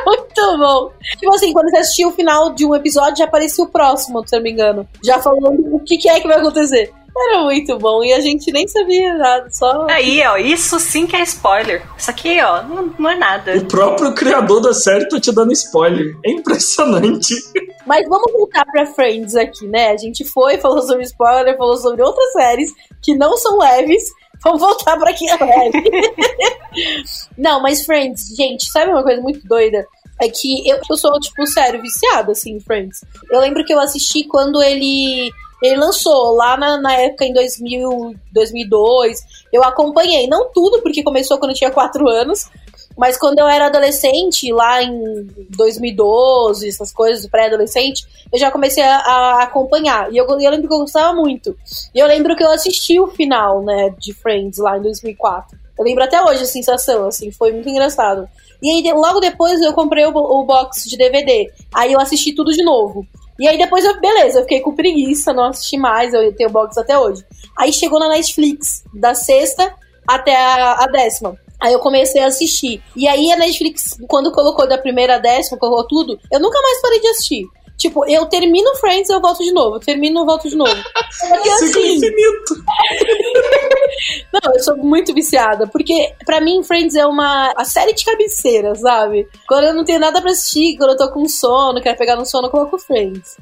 Speaker 2: muito bom. Tipo assim, quando você assistia o final de um episódio, já aparecia o próximo, se eu não me engano. Já falando o que, que é que vai acontecer. Era muito bom e a gente nem sabia nada, só.
Speaker 3: Aí, ó, isso sim que é spoiler. Isso aqui, ó, não, não é nada.
Speaker 4: O próprio criador da série tá te dando spoiler. É impressionante. [laughs]
Speaker 2: Mas vamos voltar pra Friends aqui, né? A gente foi, falou sobre spoiler, falou sobre outras séries que não são leves. Vamos voltar pra aqui a leve. [laughs] não, mas Friends, gente, sabe uma coisa muito doida? É que eu, eu sou, tipo, sério, viciada, assim, em Friends. Eu lembro que eu assisti quando ele ele lançou lá na, na época em 2000, 2002. Eu acompanhei, não tudo, porque começou quando eu tinha 4 anos, mas quando eu era adolescente, lá em 2012, essas coisas, pré-adolescente, eu já comecei a, a acompanhar. E eu, eu, lembro que eu gostava muito. E eu lembro que eu assisti o final, né, de Friends lá em 2004. Eu lembro até hoje a sensação, assim, foi muito engraçado. E aí, logo depois, eu comprei o, o box de DVD. Aí eu assisti tudo de novo. E aí depois eu, beleza, eu fiquei com preguiça, não assisti mais, eu tenho box até hoje. Aí chegou na Netflix, da sexta até a, a décima. Aí eu comecei a assistir. E aí a Netflix, quando colocou da primeira a décima, colocou tudo, eu nunca mais parei de assistir. Tipo, eu termino Friends, eu volto de novo. Eu termino, eu volto de novo.
Speaker 4: Porque [laughs] assim. infinito. [laughs]
Speaker 2: Não, eu sou muito viciada. Porque, pra mim, Friends é uma a série de cabeceira, sabe? Quando eu não tenho nada pra assistir, quando eu tô com sono, quero pegar no sono, eu coloco Friends.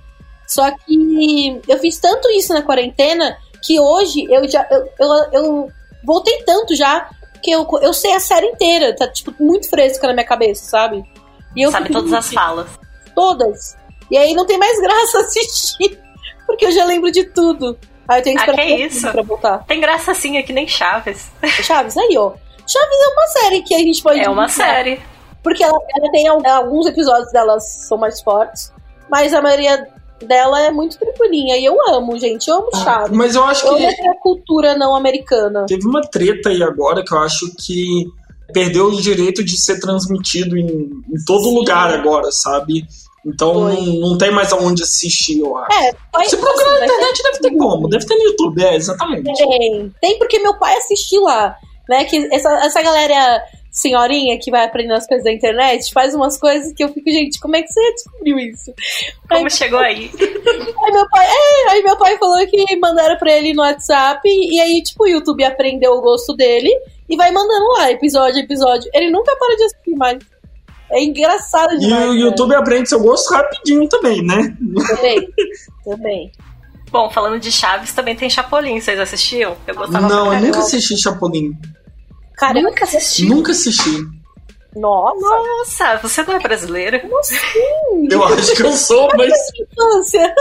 Speaker 2: Só que eu fiz tanto isso na quarentena que hoje eu já. Eu, eu, eu voltei tanto já que eu, eu sei a série inteira. Tá, tipo, muito fresca na minha cabeça, sabe?
Speaker 3: E eu Sabe todas as falas.
Speaker 2: Todas. E aí não tem mais graça [laughs] assistir, porque eu já lembro de tudo. Aí eu tenho que
Speaker 3: esperar
Speaker 2: ah, que
Speaker 3: é isso?
Speaker 2: pra voltar.
Speaker 3: Tem graça sim, é que nem Chaves. [laughs]
Speaker 2: Chaves, aí, ó. Chaves é uma série que a gente pode.
Speaker 3: É uma série.
Speaker 2: Porque ela, ela tem alguns episódios delas são mais fortes, mas a maioria dela é muito tranquilinha. E eu amo, gente. Eu amo ah, Chaves.
Speaker 4: Mas eu acho
Speaker 2: eu
Speaker 4: que.
Speaker 2: Eu a cultura não americana.
Speaker 4: Teve uma treta aí agora que eu acho que perdeu o direito de ser transmitido em, em todo Sim. lugar agora, sabe? Então não, não, tem mais aonde assistir, eu acho. É, foi, Se procurar na internet, deve ter como. Deve ter no YouTube, é, exatamente.
Speaker 2: Tem, tem porque meu pai assistiu lá. Né, que essa, essa galera senhorinha que vai aprendendo as coisas da internet faz umas coisas que eu fico, gente, como é que você descobriu isso?
Speaker 3: Como aí, chegou aí? [laughs]
Speaker 2: Aí meu pai, é, aí meu pai falou que mandaram pra ele no WhatsApp e aí, tipo, o YouTube aprendeu o gosto dele e vai mandando lá, episódio, episódio. Ele nunca para de assistir mais. É engraçado demais.
Speaker 4: E o YouTube né? aprende seu gosto rapidinho também, né?
Speaker 2: Também. [laughs] também.
Speaker 3: Bom, falando de Chaves, também tem Chapolin. Vocês assistiam?
Speaker 4: Eu gostava Não, eu nunca assisti Chapolin.
Speaker 2: Cara, nunca assisti.
Speaker 4: Nunca assisti.
Speaker 2: Nossa.
Speaker 3: Nossa, você não é brasileira?
Speaker 2: Como assim?
Speaker 4: Eu acho que eu sou, mas. Infância.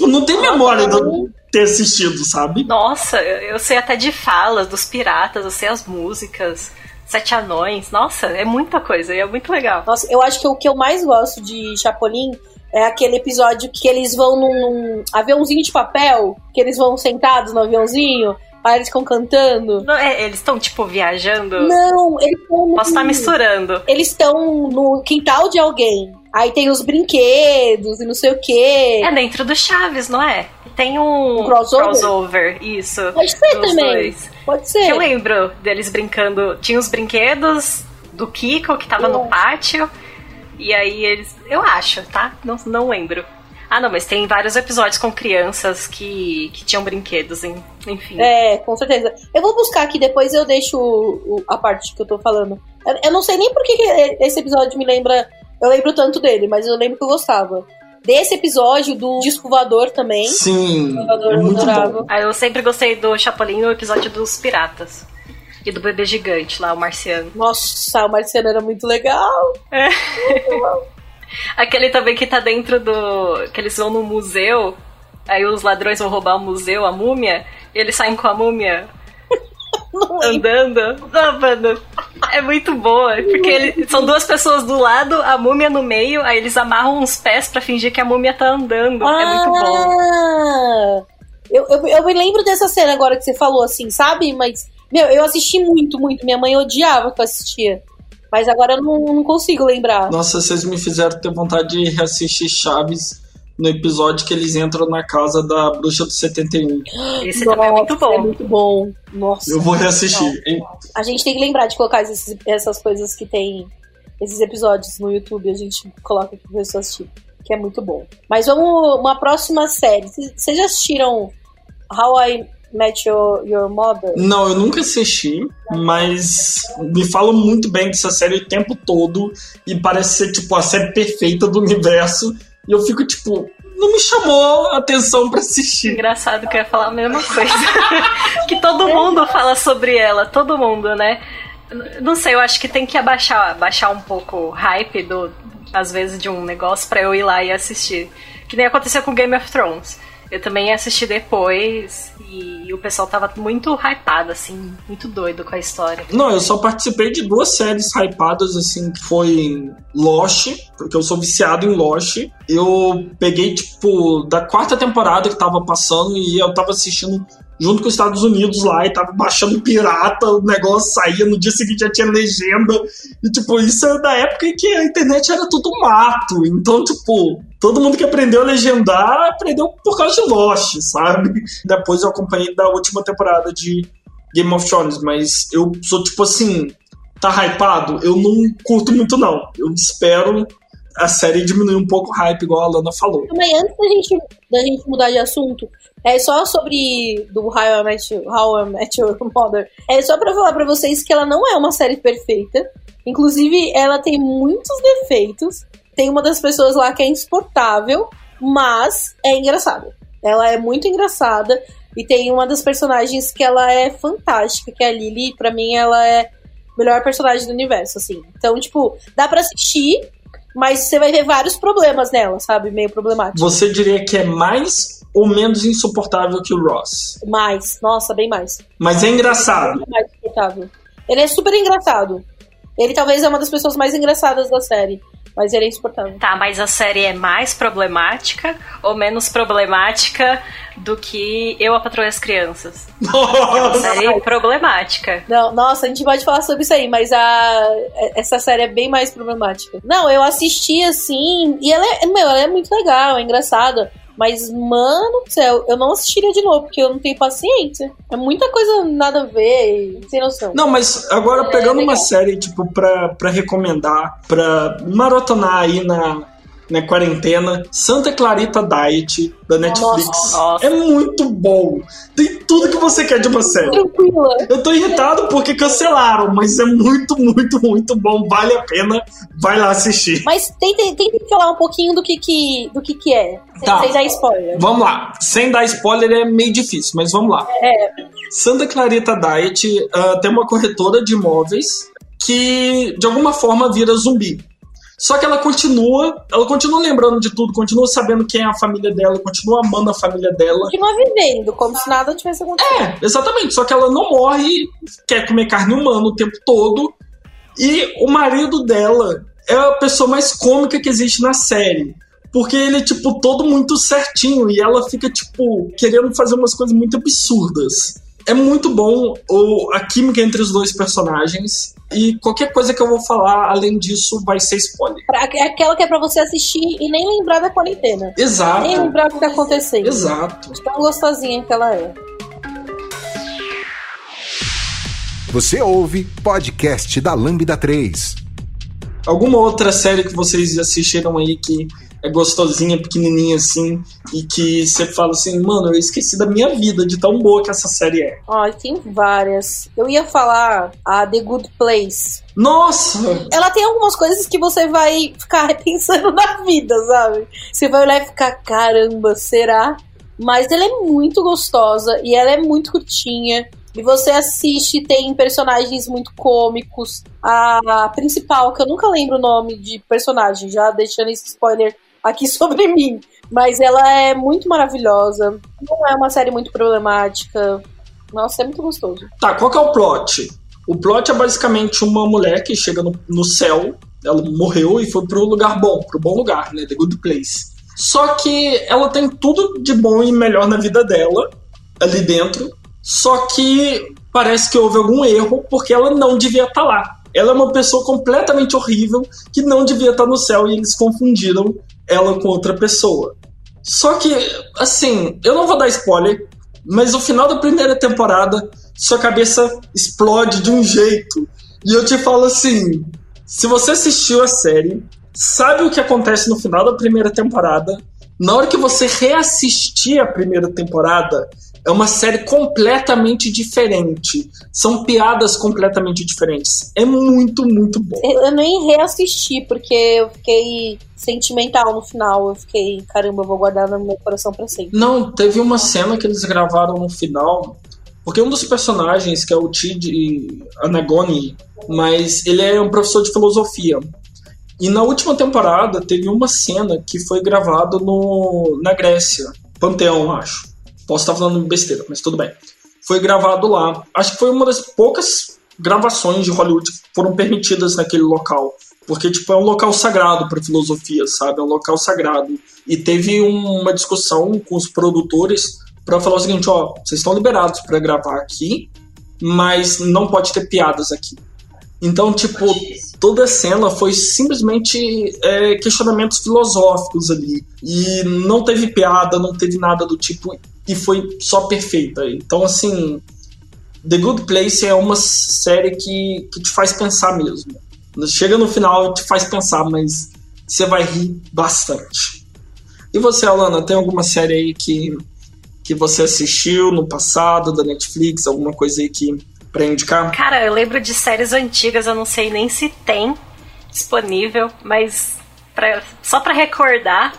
Speaker 4: Não tem memória de ter assistido, sabe?
Speaker 3: Nossa, eu sei até de falas dos piratas, eu sei as músicas. Sete Anões. Nossa, é muita coisa e é muito legal.
Speaker 2: Nossa, eu acho que o que eu mais gosto de Chapolin é aquele episódio que eles vão num, num aviãozinho de papel, que eles vão sentados no aviãozinho. Aí eles ficam cantando.
Speaker 3: Não, é, eles estão, tipo, viajando?
Speaker 2: Não, eles estão.
Speaker 3: Posso estar misturando.
Speaker 2: Eles estão no quintal de alguém. Aí tem os brinquedos e não sei o quê.
Speaker 3: É dentro do Chaves, não é? Tem um,
Speaker 2: um crossover?
Speaker 3: crossover? isso.
Speaker 2: Pode ser também. Dois. Pode ser.
Speaker 3: eu lembro deles brincando. Tinha os brinquedos do Kiko que tava no pátio. E aí eles. Eu acho, tá? Não, não lembro. Ah, não, mas tem vários episódios com crianças que, que tinham brinquedos, enfim.
Speaker 2: É, com certeza. Eu vou buscar aqui, depois eu deixo o, o, a parte que eu tô falando. Eu, eu não sei nem por que esse episódio me lembra. Eu lembro tanto dele, mas eu lembro que eu gostava desse episódio do disco voador também.
Speaker 4: Sim, voador, é muito bom.
Speaker 3: Ah, eu sempre gostei do Chapolin no episódio dos piratas. E do bebê gigante lá, o marciano.
Speaker 2: Nossa, o marciano era muito legal.
Speaker 3: É. Aquele também que tá dentro do. que eles vão no museu. Aí os ladrões vão roubar o museu, a múmia, e eles saem com a múmia andando. Não, mano, é muito boa. Porque ele, são duas pessoas do lado, a múmia no meio, aí eles amarram os pés para fingir que a múmia tá andando. Ah, é muito bom.
Speaker 2: Eu, eu, eu me lembro dessa cena agora que você falou, assim, sabe? Mas Meu, eu assisti muito, muito. Minha mãe odiava que eu assistia. Mas agora eu não, não consigo lembrar.
Speaker 4: Nossa, vocês me fizeram ter vontade de reassistir Chaves no episódio que eles entram na casa da bruxa do 71.
Speaker 3: Esse Nossa, também é muito bom. É
Speaker 2: muito bom. Nossa.
Speaker 4: Eu vou reassistir.
Speaker 2: A gente tem que lembrar de colocar esses, essas coisas que tem. Esses episódios no YouTube, a gente coloca pra pessoa assistir. Que é muito bom. Mas vamos. Uma próxima série. Vocês já assistiram How I Met Your, Your Mother?
Speaker 4: Não, eu nunca assisti, mas me falam muito bem dessa série o tempo todo e parece ser tipo a série perfeita do universo. E eu fico tipo, não me chamou a atenção para assistir.
Speaker 3: Engraçado que eu ia falar a mesma coisa. [laughs] que todo mundo fala sobre ela, todo mundo, né? Não sei, eu acho que tem que abaixar, abaixar um pouco o hype do, às vezes, de um negócio para eu ir lá e assistir. Que nem aconteceu com Game of Thrones. Eu também assisti depois e o pessoal tava muito hypado, assim, muito doido com a história.
Speaker 4: Não, eu só participei de duas séries hypadas, assim, que foi Lost, porque eu sou viciado em Lost. Eu peguei, tipo, da quarta temporada que tava passando e eu tava assistindo junto com os Estados Unidos lá e tava baixando pirata, o negócio saía, no dia seguinte já tinha legenda. E, tipo, isso é da época em que a internet era tudo mato. Então, tipo, todo mundo que aprendeu a legendar aprendeu por causa de Lost, sabe? Depois eu acompanhei da última temporada de Game of Thrones, mas eu sou tipo assim, tá hypado? Eu não curto muito, não. Eu espero a série diminuir um pouco o hype, igual a Lana falou.
Speaker 2: Também, antes da gente, da gente mudar de assunto, é só sobre do How I Met, How I Met Your Mother. É só pra falar pra vocês que ela não é uma série perfeita. Inclusive, ela tem muitos defeitos. Tem uma das pessoas lá que é insuportável, mas é engraçada. Ela é muito engraçada. E tem uma das personagens que ela é fantástica, que é a Lily. Pra mim, ela é a melhor personagem do universo, assim. Então, tipo, dá pra assistir, mas você vai ver vários problemas nela, sabe? Meio problemático.
Speaker 4: Você diria que é mais ou menos insuportável que o Ross?
Speaker 2: Mais, nossa, bem mais.
Speaker 4: Mas é engraçado.
Speaker 2: mais insuportável. Ele é super engraçado. Ele talvez é uma das pessoas mais engraçadas da série. Mas ele é insuportável.
Speaker 3: Tá, mas a série é mais problemática ou menos problemática do que Eu, a Patroa as Crianças? Nossa. É uma série problemática.
Speaker 2: Não, nossa, a gente pode falar sobre isso aí, mas a, essa série é bem mais problemática. Não, eu assisti assim, e ela é, meu, ela é muito legal, é engraçada. Mas, mano do céu, eu não assistiria de novo, porque eu não tenho paciência. É muita coisa nada a ver, sem noção.
Speaker 4: Não, mas agora é, pegando é uma série, tipo, pra, pra recomendar, pra maratonar aí na, na quarentena, Santa Clarita Diet, da Netflix. Nossa. É muito bom. Tem tudo que você quer de uma série.
Speaker 2: Tranquila.
Speaker 4: Eu tô irritado porque cancelaram, mas é muito, muito, muito bom. Vale a pena. Vai lá assistir.
Speaker 2: Mas tenta, tenta falar um pouquinho do que, que, do que, que é. Sem, tá. sem dar spoiler.
Speaker 4: Vamos lá. Sem dar spoiler é meio difícil, mas vamos lá.
Speaker 2: É.
Speaker 4: Santa Clarita Diet uh, tem uma corretora de imóveis que de alguma forma vira zumbi. Só que ela continua, ela continua lembrando de tudo, continua sabendo quem é a família dela, continua amando a família dela.
Speaker 2: Continua vivendo, como se nada tivesse acontecido.
Speaker 4: É, exatamente. Só que ela não morre, quer comer carne humana o tempo todo. E o marido dela é a pessoa mais cômica que existe na série. Porque ele é, tipo, todo muito certinho e ela fica, tipo, querendo fazer umas coisas muito absurdas. É muito bom o, a química entre os dois personagens. E qualquer coisa que eu vou falar além disso vai ser spoiler.
Speaker 2: É aquela que é pra você assistir e nem lembrar da quarentena.
Speaker 4: Exato.
Speaker 2: Nem lembrar o que tá acontecendo.
Speaker 4: Exato.
Speaker 2: Tão gostosinha que ela é.
Speaker 1: Você ouve podcast da Lambda 3.
Speaker 4: Alguma outra série que vocês assistiram aí que é gostosinha, pequenininha assim, e que você fala assim, mano, eu esqueci da minha vida de tão boa que essa série é.
Speaker 2: Ai, tem várias. Eu ia falar a The Good Place.
Speaker 4: Nossa!
Speaker 2: Ela tem algumas coisas que você vai ficar [laughs] repensando na vida, sabe? Você vai olhar e ficar, caramba, será? Mas ela é muito gostosa e ela é muito curtinha. E você assiste, tem personagens muito cômicos. A principal, que eu nunca lembro o nome de personagem, já deixando esse spoiler aqui [laughs] sobre mim. Mas ela é muito maravilhosa. Não é uma série muito problemática. Nossa, é muito gostoso.
Speaker 4: Tá, qual que é o plot? O plot é basicamente uma mulher que chega no, no céu, ela morreu e foi pro lugar bom, pro bom lugar, né? The Good Place. Só que ela tem tudo de bom e melhor na vida dela, ali dentro. Só que parece que houve algum erro porque ela não devia estar tá lá. Ela é uma pessoa completamente horrível que não devia estar no céu e eles confundiram ela com outra pessoa. Só que, assim, eu não vou dar spoiler, mas no final da primeira temporada, sua cabeça explode de um jeito. E eu te falo assim: se você assistiu a série, sabe o que acontece no final da primeira temporada, na hora que você reassistir a primeira temporada, é uma série completamente diferente. São piadas completamente diferentes. É muito, muito bom.
Speaker 2: Eu nem reassisti, porque eu fiquei sentimental no final. Eu fiquei, caramba, eu vou guardar no meu coração pra sempre.
Speaker 4: Não, teve uma cena que eles gravaram no final. Porque um dos personagens, que é o Tid Anagoni, mas ele é um professor de filosofia. E na última temporada teve uma cena que foi gravada no, na Grécia, Panteão, acho. Posso estar falando besteira, mas tudo bem. Foi gravado lá. Acho que foi uma das poucas gravações de Hollywood que foram permitidas naquele local. Porque, tipo, é um local sagrado para filosofia, sabe? É um local sagrado. E teve uma discussão com os produtores para falar o seguinte: ó, vocês estão liberados para gravar aqui, mas não pode ter piadas aqui. Então, tipo, toda a cena foi simplesmente é, questionamentos filosóficos ali. E não teve piada, não teve nada do tipo e foi só perfeita. Então, assim, The Good Place é uma série que, que te faz pensar mesmo. Chega no final te faz pensar, mas você vai rir bastante. E você, Alana, tem alguma série aí que, que você assistiu no passado, da Netflix, alguma coisa aí que pra indicar?
Speaker 3: Cara, eu lembro de séries antigas, eu não sei nem se tem disponível, mas pra, só para recordar,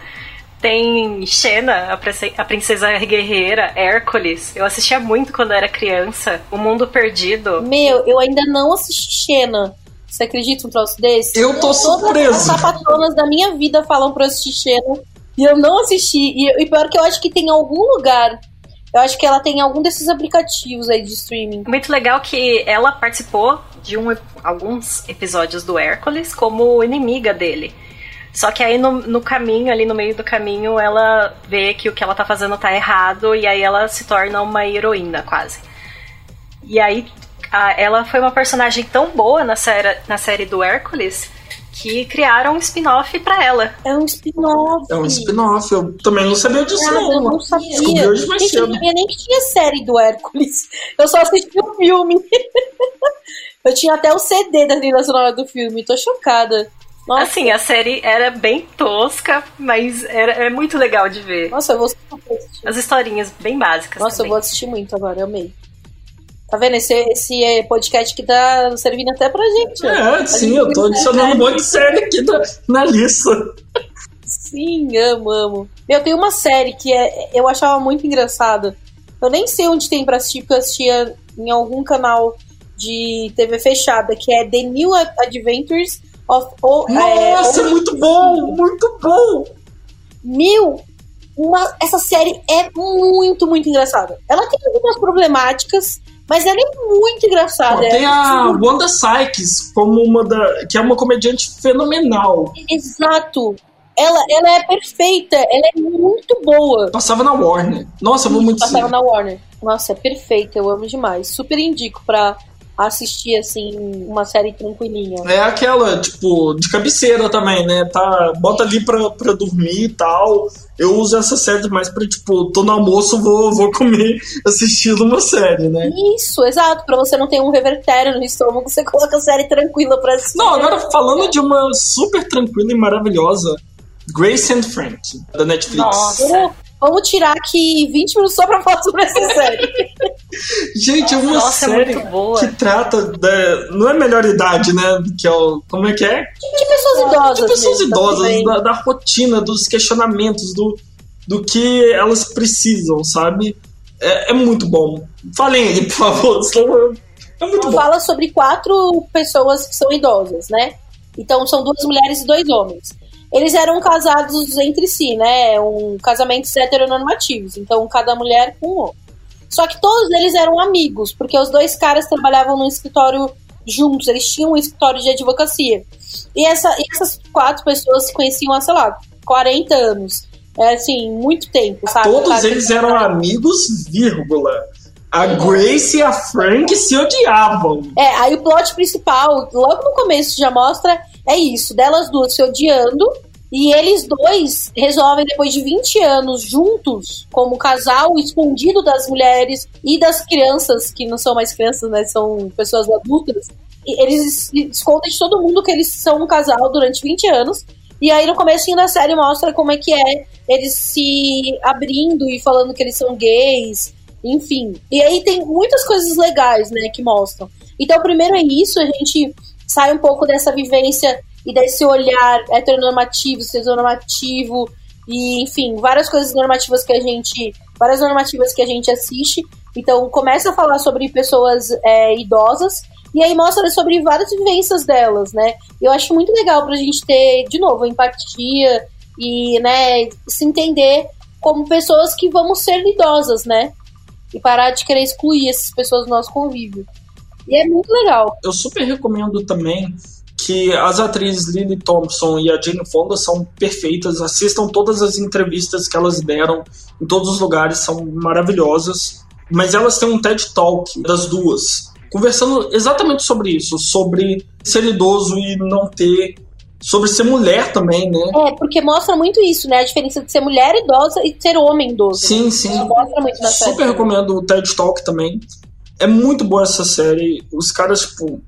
Speaker 3: tem Xena, a princesa guerreira, Hércules. Eu assistia muito quando era criança. O Mundo Perdido.
Speaker 2: Meu, eu ainda não assisti Xena. Você acredita um troço desse?
Speaker 4: Eu tô surpreso.
Speaker 2: As sapatonas da minha vida falam pra eu assistir Xena. E eu não assisti. E, e pior que eu acho que tem algum lugar eu acho que ela tem algum desses aplicativos aí de streaming.
Speaker 3: Muito legal que ela participou de um, alguns episódios do Hércules como inimiga dele. Só que aí no, no, caminho, ali no meio do caminho, ela vê que o que ela tá fazendo tá errado e aí ela se torna uma heroína, quase. E aí a, ela foi uma personagem tão boa na série, na série do Hércules que criaram um spin-off pra ela.
Speaker 2: É um spin-off.
Speaker 4: É um spin-off. Eu também não sabia disso,
Speaker 2: Nada,
Speaker 4: não.
Speaker 2: Eu não sabia.
Speaker 4: Descobri hoje mais
Speaker 2: Gente,
Speaker 4: cedo.
Speaker 2: eu não sabia nem que tinha série do Hércules. Eu só assisti o filme. [laughs] eu tinha até o CD da trilha sonora do filme. Tô chocada.
Speaker 3: Nossa. Assim, a série era bem tosca, mas era, é muito legal de ver.
Speaker 2: Nossa, eu vou assistir.
Speaker 3: As historinhas bem básicas.
Speaker 2: Nossa,
Speaker 3: também.
Speaker 2: eu vou assistir muito agora, eu amei. Tá vendo? Esse, esse é podcast que tá servindo até pra gente.
Speaker 4: É,
Speaker 2: A
Speaker 4: sim,
Speaker 2: gente
Speaker 4: eu tô adicionando um monte de série aqui na, na lista.
Speaker 2: Sim, amo, amo. Meu, tem uma série que é, eu achava muito engraçada. Eu nem sei onde tem pra assistir, porque eu assistia em algum canal de TV fechada, que é The New Adventures of... O,
Speaker 4: Nossa, é, muito bom, muito bom.
Speaker 2: Mil! Uma, essa série é muito, muito engraçada. Ela tem algumas problemáticas, mas ela é muito engraçada.
Speaker 4: Pô, tem
Speaker 2: é
Speaker 4: a. Wanda Sykes como uma da. que é uma comediante fenomenal.
Speaker 2: Exato. Ela, ela é perfeita, ela é muito boa.
Speaker 4: Passava na Warner. Nossa, eu vou muito
Speaker 2: Passava na Warner. Nossa, é perfeita, eu amo demais. Super indico pra assistir, assim, uma série tranquilinha.
Speaker 4: É aquela, tipo, de cabeceira também, né? Tá, bota ali pra, pra dormir e tal. Eu uso essa série mais pra, tipo, tô no almoço, vou, vou comer [laughs] assistindo uma série, né?
Speaker 2: Isso, exato. Pra você não ter um revertério no estômago, você [laughs] coloca a série tranquila pra assistir.
Speaker 4: Não, agora falando de uma super tranquila e maravilhosa, Grace and Frank, da Netflix.
Speaker 3: Nossa.
Speaker 2: Vamos- tirar aqui 20 minutos só pra falar sobre essa [laughs] série.
Speaker 4: Gente, é uma
Speaker 3: Nossa, é
Speaker 4: série
Speaker 3: muito boa.
Speaker 4: que trata da. Não é melhor idade, né? Que é o. Como é que é?
Speaker 2: De pessoas idosas.
Speaker 4: De pessoas
Speaker 2: mesmo,
Speaker 4: idosas, da, da rotina, dos questionamentos, do, do que elas precisam, sabe? É, é muito bom. Falem aí, por favor. [laughs] senão É muito bom.
Speaker 2: Fala sobre quatro pessoas que são idosas, né? Então são duas mulheres e dois homens. Eles eram casados entre si, né? Um casamentos heteronormativos. Então cada mulher com um homem. Só que todos eles eram amigos, porque os dois caras trabalhavam num escritório juntos, eles tinham um escritório de advocacia. E, essa, e essas quatro pessoas se conheciam há, sei lá, 40 anos. É assim, muito tempo, sabe?
Speaker 4: Todos eles eram amigos, vírgula. a Grace e a Frank se odiavam.
Speaker 2: É, aí o plot principal, logo no começo já mostra, é isso, delas duas se odiando. E eles dois resolvem, depois de 20 anos juntos, como casal, escondido das mulheres e das crianças, que não são mais crianças, né? São pessoas adultas. Eles escondem de todo mundo que eles são um casal durante 20 anos. E aí no começo da série mostra como é que é eles se abrindo e falando que eles são gays enfim. E aí tem muitas coisas legais, né, que mostram. Então, primeiro é isso, a gente sai um pouco dessa vivência e desse olhar heteronormativo, cisnormativo, e enfim, várias coisas normativas que a gente. Várias normativas que a gente assiste. Então, começa a falar sobre pessoas é, idosas. E aí mostra sobre várias vivências delas, né? Eu acho muito legal pra gente ter, de novo, empatia e, né, se entender como pessoas que vamos ser idosas, né? e parar de querer excluir essas pessoas do nosso convívio. E é muito legal.
Speaker 4: Eu super recomendo também que as atrizes Lily Thompson e a Jane Fonda são perfeitas. Assistam todas as entrevistas que elas deram em todos os lugares, são maravilhosas. Mas elas têm um TED Talk das duas, conversando exatamente sobre isso, sobre ser idoso e não ter sobre ser mulher também, né?
Speaker 2: É, porque mostra muito isso, né? A diferença de ser mulher idosa e ser homem idoso.
Speaker 4: Sim, né? sim. Mostra muito na Super série. recomendo o TED Talk também. É muito boa essa série. Os caras, tipo,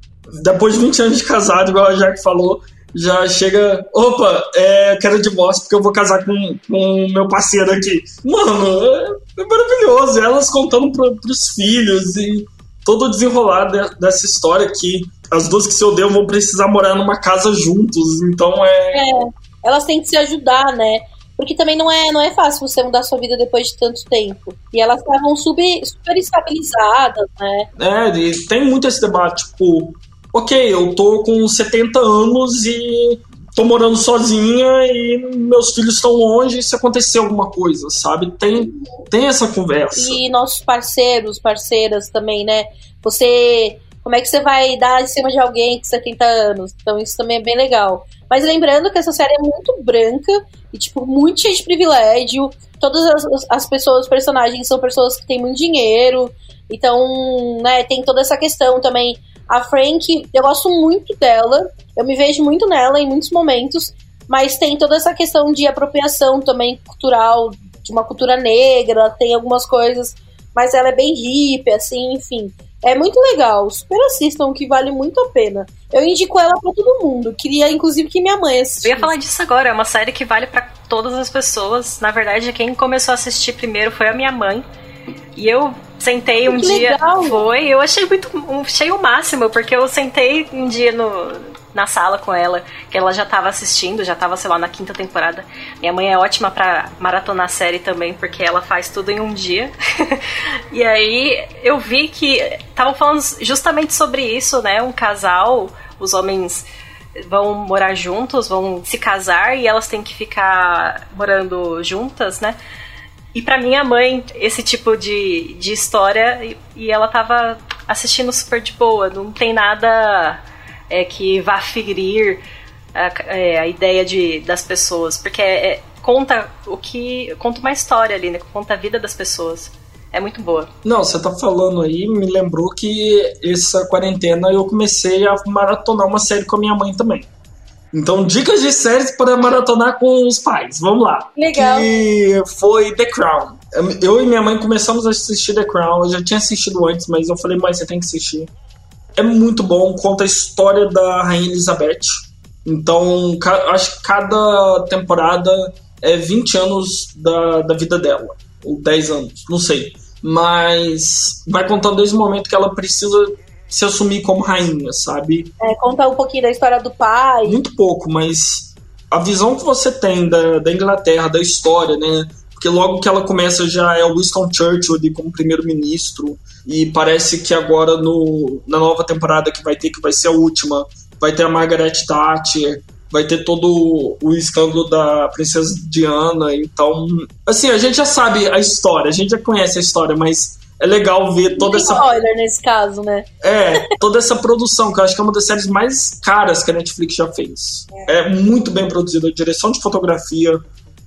Speaker 4: depois de 20 anos de casado, igual a Jack falou, já chega. Opa, é, quero divórcio porque eu vou casar com o meu parceiro aqui. Mano, é, é maravilhoso. Elas contando pro, pros filhos e todo o desenrolar de, dessa história que as duas que se odeiam vão precisar morar numa casa juntos, então é...
Speaker 2: é. Elas têm que se ajudar, né? Porque também não é, não é fácil você mudar sua vida depois de tanto tempo. E elas estavam super, super estabilizadas, né?
Speaker 4: É, e tem muito esse debate, tipo, ok, eu tô com 70 anos e tô morando sozinha e meus filhos estão longe e se acontecer alguma coisa, sabe? Tem, tem essa conversa.
Speaker 2: E nossos parceiros, parceiras também, né? Você como é que você vai dar em cima de alguém de 70 anos? Então isso também é bem legal. Mas lembrando que essa série é muito branca e, tipo, muito cheia de privilégio. Todas as, as pessoas, os personagens são pessoas que têm muito dinheiro. Então, né, tem toda essa questão também. A Frank, eu gosto muito dela. Eu me vejo muito nela em muitos momentos. Mas tem toda essa questão de apropriação também cultural, de uma cultura negra. Tem algumas coisas. Mas ela é bem hippie, assim, enfim. É muito legal. Super assistam, que vale muito a pena. Eu indico ela para todo mundo. Queria, inclusive, que minha mãe assistisse.
Speaker 3: Eu ia falar disso agora. É uma série que vale para todas as pessoas. Na verdade, quem começou a assistir primeiro foi a minha mãe. E eu sentei um que dia. Legal. Foi. Eu achei muito. Achei o máximo, porque eu sentei um dia no na sala com ela, que ela já tava assistindo, já tava, sei lá, na quinta temporada. Minha mãe é ótima para maratonar série também, porque ela faz tudo em um dia. [laughs] e aí eu vi que estavam falando justamente sobre isso, né? Um casal, os homens vão morar juntos, vão se casar e elas têm que ficar morando juntas, né? E para minha mãe, esse tipo de, de história, e, e ela tava assistindo super de boa, não tem nada é, que vá ferir a, é, a ideia de, das pessoas, porque é, é, conta o que conta uma história ali, né? Conta a vida das pessoas. É muito boa.
Speaker 4: Não, você tá falando aí, me lembrou que essa quarentena eu comecei a maratonar uma série com a minha mãe também. Então, dicas de séries para maratonar com os pais. Vamos lá.
Speaker 2: Legal.
Speaker 4: Que foi The Crown. Eu e minha mãe começamos a assistir The Crown. Eu já tinha assistido antes, mas eu falei, mãe, você tem que assistir é muito bom, conta a história da Rainha Elizabeth. Então, acho que cada temporada é 20 anos da, da vida dela, ou 10 anos, não sei. Mas vai contando desde o momento que ela precisa se assumir como rainha, sabe?
Speaker 2: É, conta um pouquinho da história do pai.
Speaker 4: Muito pouco, mas a visão que você tem da, da Inglaterra, da história, né? Porque logo que ela começa já é o Winston Churchill ali como primeiro-ministro. E parece que agora no, na nova temporada que vai ter, que vai ser a última, vai ter a Margaret Thatcher, vai ter todo o escândalo da princesa Diana. Então, assim, a gente já sabe a história, a gente já conhece a história, mas é legal ver toda essa.
Speaker 2: spoiler nesse caso, né?
Speaker 4: É, toda essa produção, que eu acho que é uma das séries mais caras que a Netflix já fez. É, é muito bem produzida, direção de fotografia.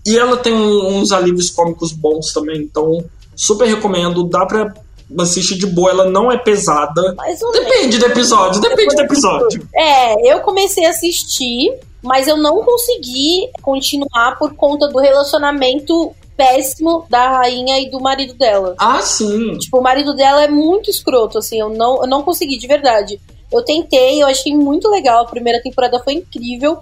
Speaker 4: E ela tem uns alívios cômicos bons também, então super recomendo. Dá pra assiste de boa, ela não é pesada. depende do episódio, depende do episódio.
Speaker 2: É, eu comecei a assistir, mas eu não consegui continuar por conta do relacionamento péssimo da rainha e do marido dela.
Speaker 4: Ah, sim.
Speaker 2: Tipo, o marido dela é muito escroto, assim, eu não, eu não consegui, de verdade. Eu tentei, eu achei muito legal, a primeira temporada foi incrível,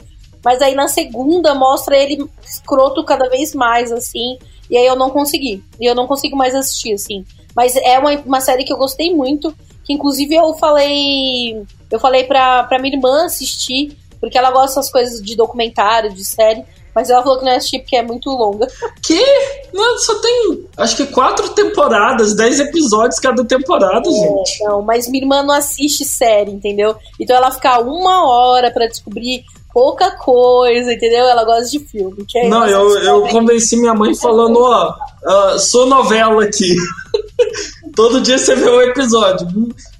Speaker 2: mas aí na segunda mostra ele escroto cada vez mais, assim, e aí eu não consegui. E eu não consigo mais assistir, assim. Mas é uma, uma série que eu gostei muito, que inclusive eu falei. Eu falei pra, pra minha irmã assistir, porque ela gosta dessas coisas de documentário, de série. Mas ela falou que não ia assistir porque é muito longa.
Speaker 4: Que? Não, só tem acho que quatro temporadas, dez episódios cada temporada, é, gente.
Speaker 2: Não, mas minha irmã não assiste série, entendeu? Então ela fica uma hora para descobrir pouca coisa, entendeu? Ela gosta de filme.
Speaker 4: não, eu, eu convenci minha mãe falando, ó, uh, sou novela aqui. [laughs] Todo dia você vê um episódio.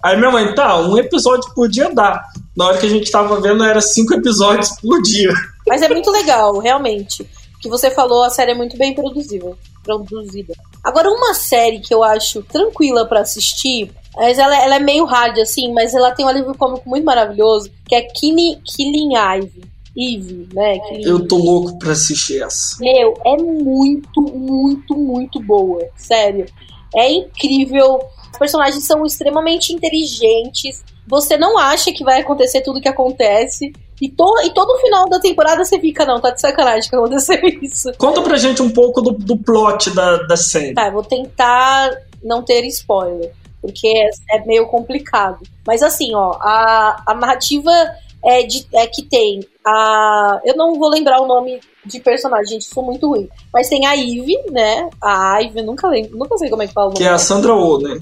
Speaker 4: Aí minha mãe, tá, um episódio por dia dá. Na hora que a gente tava vendo, era cinco episódios por dia.
Speaker 2: Mas é muito legal, realmente. O que você falou, a série é muito bem produzida. produzida. Agora, uma série que eu acho tranquila para assistir, mas ela, ela, é meio hard, assim, mas ela tem um alívio cômico muito maravilhoso, que é Killing, Killing Ivy. Eve, né?
Speaker 4: Killing eu tô louco pra assistir essa.
Speaker 2: Meu, é muito, muito, muito boa. Sério. É incrível. Os personagens são extremamente inteligentes. Você não acha que vai acontecer tudo que acontece. E, to, e todo final da temporada você fica, não, tá de sacanagem que aconteceu [laughs] isso.
Speaker 4: Conta pra gente um pouco do, do plot da, da série.
Speaker 2: Tá, vou tentar não ter spoiler, porque é, é meio complicado. Mas assim, ó, a, a narrativa é, de, é que tem a. Eu não vou lembrar o nome de personagem, gente, sou muito ruim. Mas tem a Eve, né? A Ivy, nunca lembro, nunca sei como é que fala o
Speaker 4: nome. Que é a Sandra Oh, né?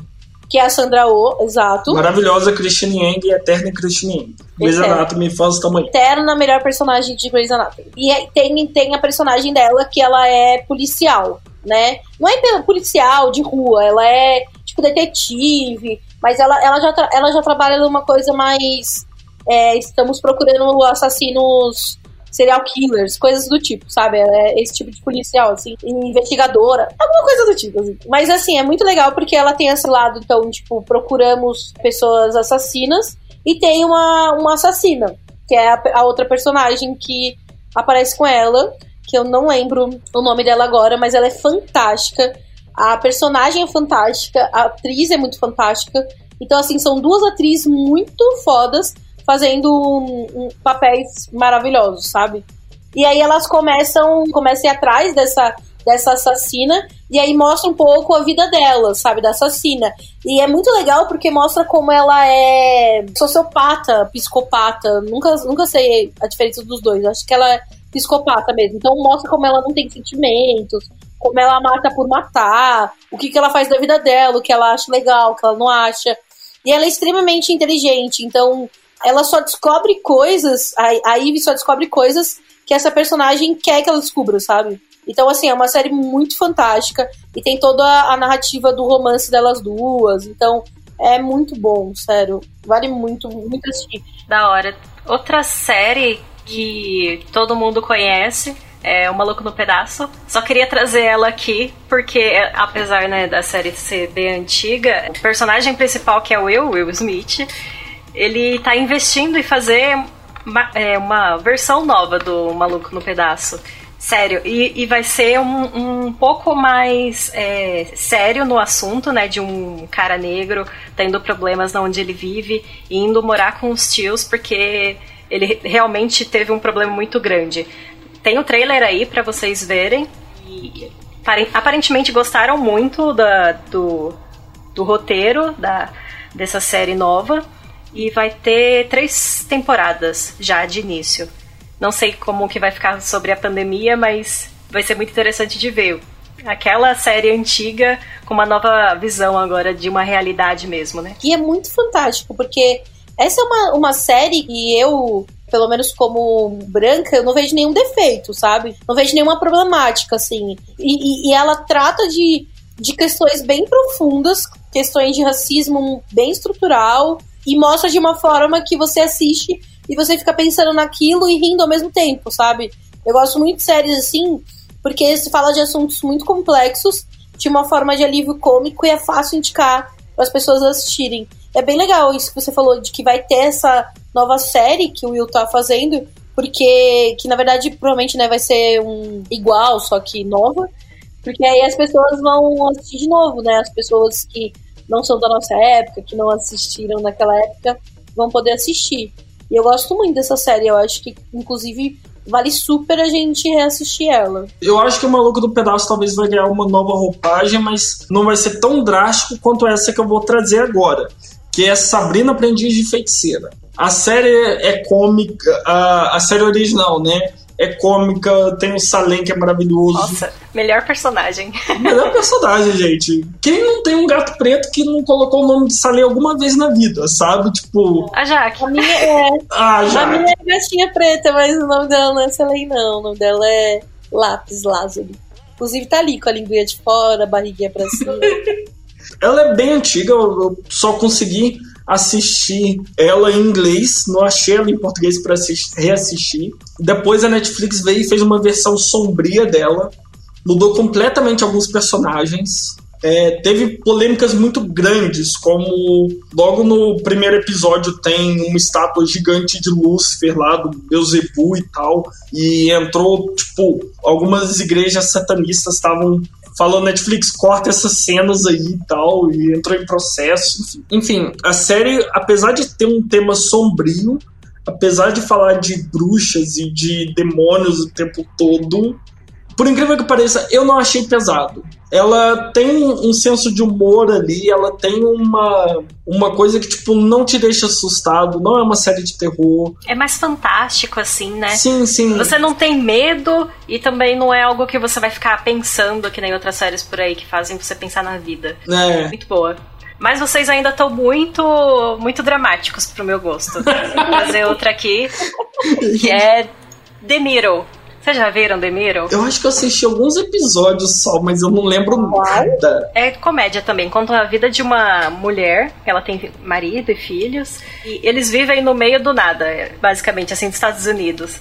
Speaker 2: Que é a Sandra Oh, exato.
Speaker 4: Maravilhosa Christine Yang e eterna Christine Yang. Grey's Anatomy faz tamanho.
Speaker 2: Eterna melhor personagem de Grey's Anatomy. E tem, tem a personagem dela que ela é policial, né? Não é policial de rua, ela é tipo detetive, mas ela, ela, já, ela já trabalha numa coisa mais. É, estamos procurando assassinos serial killers, coisas do tipo, sabe? É esse tipo de policial, assim, investigadora, alguma coisa do tipo, assim. Mas, assim, é muito legal porque ela tem esse lado, então, tipo, procuramos pessoas assassinas e tem uma, uma assassina, que é a, a outra personagem que aparece com ela, que eu não lembro o nome dela agora, mas ela é fantástica. A personagem é fantástica, a atriz é muito fantástica. Então, assim, são duas atrizes muito fodas fazendo um, um, papéis maravilhosos, sabe? E aí elas começam, começam atrás dessa, dessa assassina e aí mostra um pouco a vida dela, sabe, da assassina. E é muito legal porque mostra como ela é sociopata, psicopata. Nunca, nunca sei a diferença dos dois. Acho que ela é psicopata mesmo. Então mostra como ela não tem sentimentos, como ela mata por matar, o que, que ela faz da vida dela, o que ela acha legal, o que ela não acha. E ela é extremamente inteligente, então ela só descobre coisas, a, a Ivy só descobre coisas que essa personagem quer que ela descubra, sabe? Então, assim, é uma série muito fantástica e tem toda a narrativa do romance delas duas. Então, é muito bom, sério. Vale muito, muito assistir.
Speaker 3: Da hora. Outra série que todo mundo conhece é O Maluco no Pedaço. Só queria trazer ela aqui porque, apesar né, da série ser bem antiga, o personagem principal, que é o Will, Will Smith, ele tá investindo em fazer uma, é, uma versão nova do Maluco no Pedaço. Sério, e, e vai ser um, um pouco mais é, sério no assunto, né? De um cara negro tendo problemas na onde ele vive e indo morar com os tios porque ele realmente teve um problema muito grande. Tem o trailer aí para vocês verem. E aparentemente gostaram muito da, do, do roteiro da, dessa série nova. E vai ter três temporadas já de início. Não sei como que vai ficar sobre a pandemia, mas vai ser muito interessante de ver. Aquela série antiga com uma nova visão agora de uma realidade mesmo, né?
Speaker 2: E é muito fantástico, porque essa é uma, uma série e eu, pelo menos como branca, eu não vejo nenhum defeito, sabe? Não vejo nenhuma problemática, assim. E, e, e ela trata de, de questões bem profundas, questões de racismo bem estrutural, e mostra de uma forma que você assiste e você fica pensando naquilo e rindo ao mesmo tempo, sabe? Eu gosto muito de séries assim, porque se fala de assuntos muito complexos, de uma forma de alívio cômico e é fácil indicar para as pessoas assistirem. É bem legal isso que você falou, de que vai ter essa nova série que o Will tá fazendo, porque que na verdade provavelmente né, vai ser um igual, só que nova. Porque aí as pessoas vão assistir de novo, né? As pessoas que não são da nossa época, que não assistiram naquela época, vão poder assistir. E eu gosto muito dessa série, eu acho que, inclusive, vale super a gente reassistir ela.
Speaker 4: Eu acho que o Maluco do Pedaço talvez vai ganhar uma nova roupagem, mas não vai ser tão drástico quanto essa que eu vou trazer agora, que é Sabrina Aprendiz de Feiticeira. A série é cômica, a, a série original, né? É cômica, tem o Salem que é maravilhoso.
Speaker 3: Nossa, melhor personagem.
Speaker 4: Melhor [laughs] personagem, gente. Quem não tem um gato preto que não colocou o nome de Salem alguma vez na vida, sabe? Tipo.
Speaker 3: A Jaque.
Speaker 2: A minha é. [laughs] Ah, Jaque. A minha é gatinha preta, mas o nome dela não é Salem, não. O nome dela é Lápis Lázaro. Inclusive tá ali com a linguinha de fora, a barriguinha pra cima. [laughs]
Speaker 4: Ela é bem antiga, eu só consegui assistir ela em inglês, não achei ela em português para reassistir. Depois a Netflix veio e fez uma versão sombria dela, mudou completamente alguns personagens. É, teve polêmicas muito grandes, como logo no primeiro episódio tem uma estátua gigante de Lúcifer lá, do Beuzebu e tal, e entrou, tipo, algumas igrejas satanistas estavam falou Netflix, corta essas cenas aí e tal, e entrou em processo. Enfim, a série, apesar de ter um tema sombrio, apesar de falar de bruxas e de demônios o tempo todo, por incrível que pareça, eu não achei pesado. Ela tem um, senso de humor ali, ela tem uma, uma coisa que, tipo, não te deixa assustado, não é uma série de terror.
Speaker 3: É mais fantástico, assim, né?
Speaker 4: Sim, sim.
Speaker 3: Você não tem medo e também não é algo que você vai ficar pensando, que nem outras séries por aí que fazem você pensar na vida.
Speaker 4: É.
Speaker 3: Muito boa. Mas vocês ainda estão muito, muito dramáticos pro meu gosto. [laughs] Vou fazer outra aqui, que é The Middle. Vocês já viram The?
Speaker 4: Eu acho que eu assisti alguns episódios só, mas eu não lembro nada.
Speaker 3: É comédia também. Conta a vida de uma mulher. Ela tem marido e filhos. E eles vivem no meio do nada, basicamente, assim, dos Estados Unidos.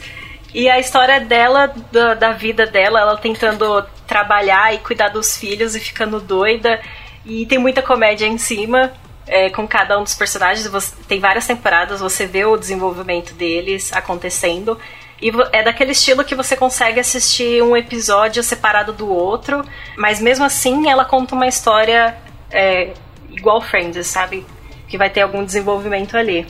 Speaker 3: E a história dela, da, da vida dela, ela tentando trabalhar e cuidar dos filhos e ficando doida. E tem muita comédia em cima. É, com cada um dos personagens, você, tem várias temporadas, você vê o desenvolvimento deles acontecendo. E é daquele estilo que você consegue assistir um episódio separado do outro, mas mesmo assim ela conta uma história é, igual Friends, sabe? Que vai ter algum desenvolvimento ali.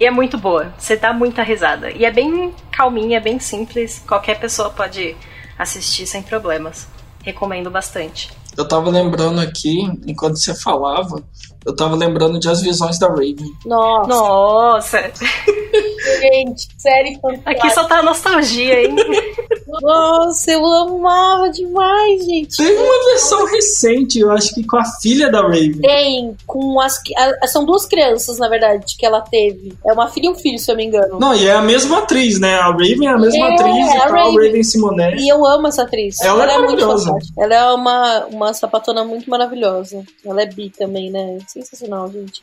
Speaker 3: E é muito boa, você dá muita risada. E é bem calminha, é bem simples, qualquer pessoa pode assistir sem problemas. Recomendo bastante.
Speaker 4: Eu tava lembrando aqui, enquanto você falava, eu tava lembrando de As Visões da Raven.
Speaker 2: Nossa!
Speaker 3: Nossa! [laughs]
Speaker 2: Gente, série fantástica.
Speaker 3: Aqui só tá nostalgia, hein? [laughs]
Speaker 2: Nossa, eu amava demais, gente.
Speaker 4: Teve uma versão recente, eu acho que com a filha da Raven.
Speaker 2: Tem, com as. A, são duas crianças, na verdade, que ela teve. É uma filha e um filho, se eu me engano.
Speaker 4: Não, e é a mesma atriz, né? A Raven é a mesma é, atriz é a, tal, Raven. Raven Simonet.
Speaker 2: E eu amo essa atriz.
Speaker 4: Ela, ela é, é maravilhosa.
Speaker 2: Ela é uma, uma sapatona muito maravilhosa. Ela é bi também, né? Sensacional, gente.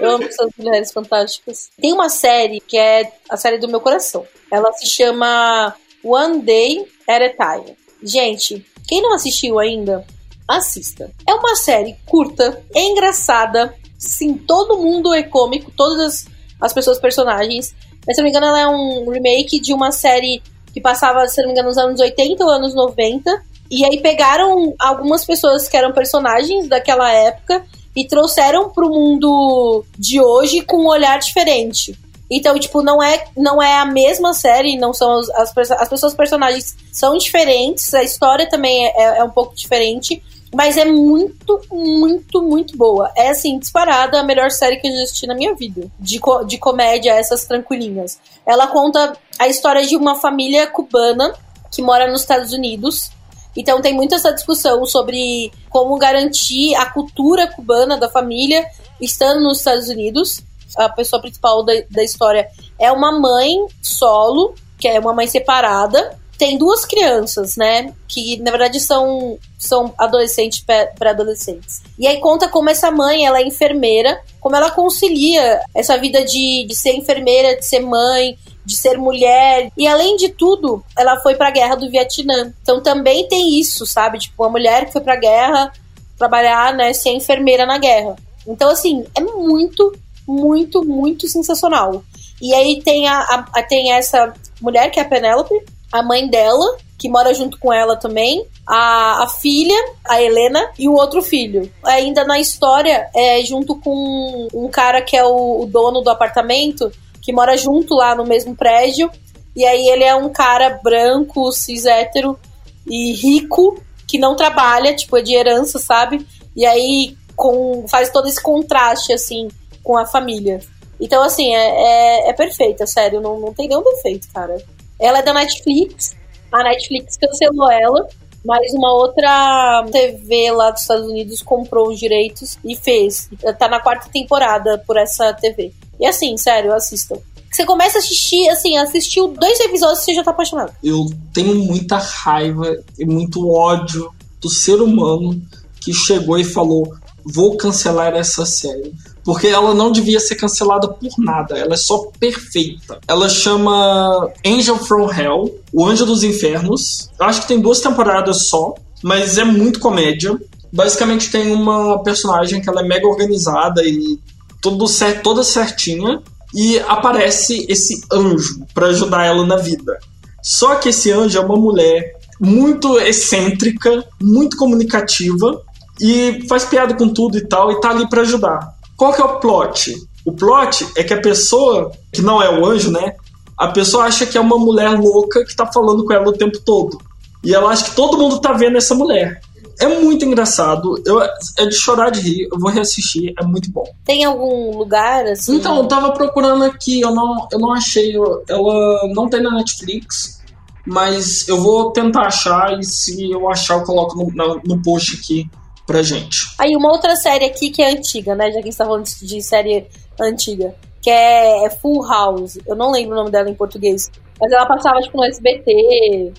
Speaker 2: eu amo essas [laughs] mulheres fantásticas. Tem uma série que é a série do meu coração. Ela se chama One Day at a Time. Gente, quem não assistiu ainda, assista. É uma série curta, é engraçada, sim, todo mundo é cômico, todas as, as pessoas personagens. Mas se não me engano, ela é um remake de uma série que passava, se não me engano, nos anos 80 ou anos 90. E aí pegaram algumas pessoas que eram personagens daquela época e trouxeram pro mundo de hoje com um olhar diferente. Então, tipo, não é, não é a mesma série, não são as, as, as pessoas personagens são diferentes, a história também é, é, é um pouco diferente, mas é muito, muito, muito boa. É, assim, disparada a melhor série que eu já assisti na minha vida. De, de comédia, essas tranquilinhas. Ela conta a história de uma família cubana que mora nos Estados Unidos. Então tem muita essa discussão sobre como garantir a cultura cubana da família estando nos Estados Unidos a pessoa principal da, da história é uma mãe solo, que é uma mãe separada. Tem duas crianças, né? Que na verdade são, são adolescentes para adolescentes. E aí conta como essa mãe, ela é enfermeira, como ela concilia essa vida de, de ser enfermeira, de ser mãe, de ser mulher. E além de tudo, ela foi para a guerra do Vietnã. Então também tem isso, sabe? Tipo, uma mulher que foi para a guerra trabalhar, né, ser enfermeira na guerra. Então, assim, é muito, muito, muito sensacional. E aí tem, a, a, tem essa mulher que é a Penélope, a mãe dela, que mora junto com ela também, a, a filha, a Helena, e o outro filho. Ainda na história, é junto com um cara que é o, o dono do apartamento, que mora junto lá no mesmo prédio. E aí ele é um cara branco, cis hétero e rico, que não trabalha, tipo, é de herança, sabe? E aí com, faz todo esse contraste, assim, com a família. Então, assim, é, é, é perfeita, sério, não, não tem nenhum defeito, cara. Ela é da Netflix, a Netflix cancelou ela, mas uma outra TV lá dos Estados Unidos comprou os direitos e fez. Tá na quarta temporada por essa TV. E assim, sério, assistam. Você começa a assistir, assim, assistiu dois episódios e você já tá apaixonado.
Speaker 4: Eu tenho muita raiva e muito ódio do ser humano que chegou e falou: vou cancelar essa série. Porque ela não devia ser cancelada por nada, ela é só perfeita. Ela chama Angel from Hell, o Anjo dos Infernos. Acho que tem duas temporadas só, mas é muito comédia. Basicamente tem uma personagem que ela é mega organizada e tudo certo, toda certinha. E aparece esse anjo para ajudar ela na vida. Só que esse anjo é uma mulher muito excêntrica, muito comunicativa e faz piada com tudo e tal, e tá ali para ajudar. Qual que é o plot? O plot é que a pessoa, que não é o anjo, né? A pessoa acha que é uma mulher louca que tá falando com ela o tempo todo. E ela acha que todo mundo tá vendo essa mulher. É muito engraçado. Eu, é de chorar de rir. Eu vou reassistir. É muito bom.
Speaker 2: Tem algum lugar assim?
Speaker 4: Então, eu tava procurando aqui. Eu não, eu não achei. Ela não tem na Netflix. Mas eu vou tentar achar. E se eu achar, eu coloco no, no post aqui pra gente.
Speaker 2: Aí, uma outra série aqui que é antiga, né? Já que a gente tá falando de série antiga, que é Full House. Eu não lembro o nome dela em português. Mas ela passava, tipo, no SBT.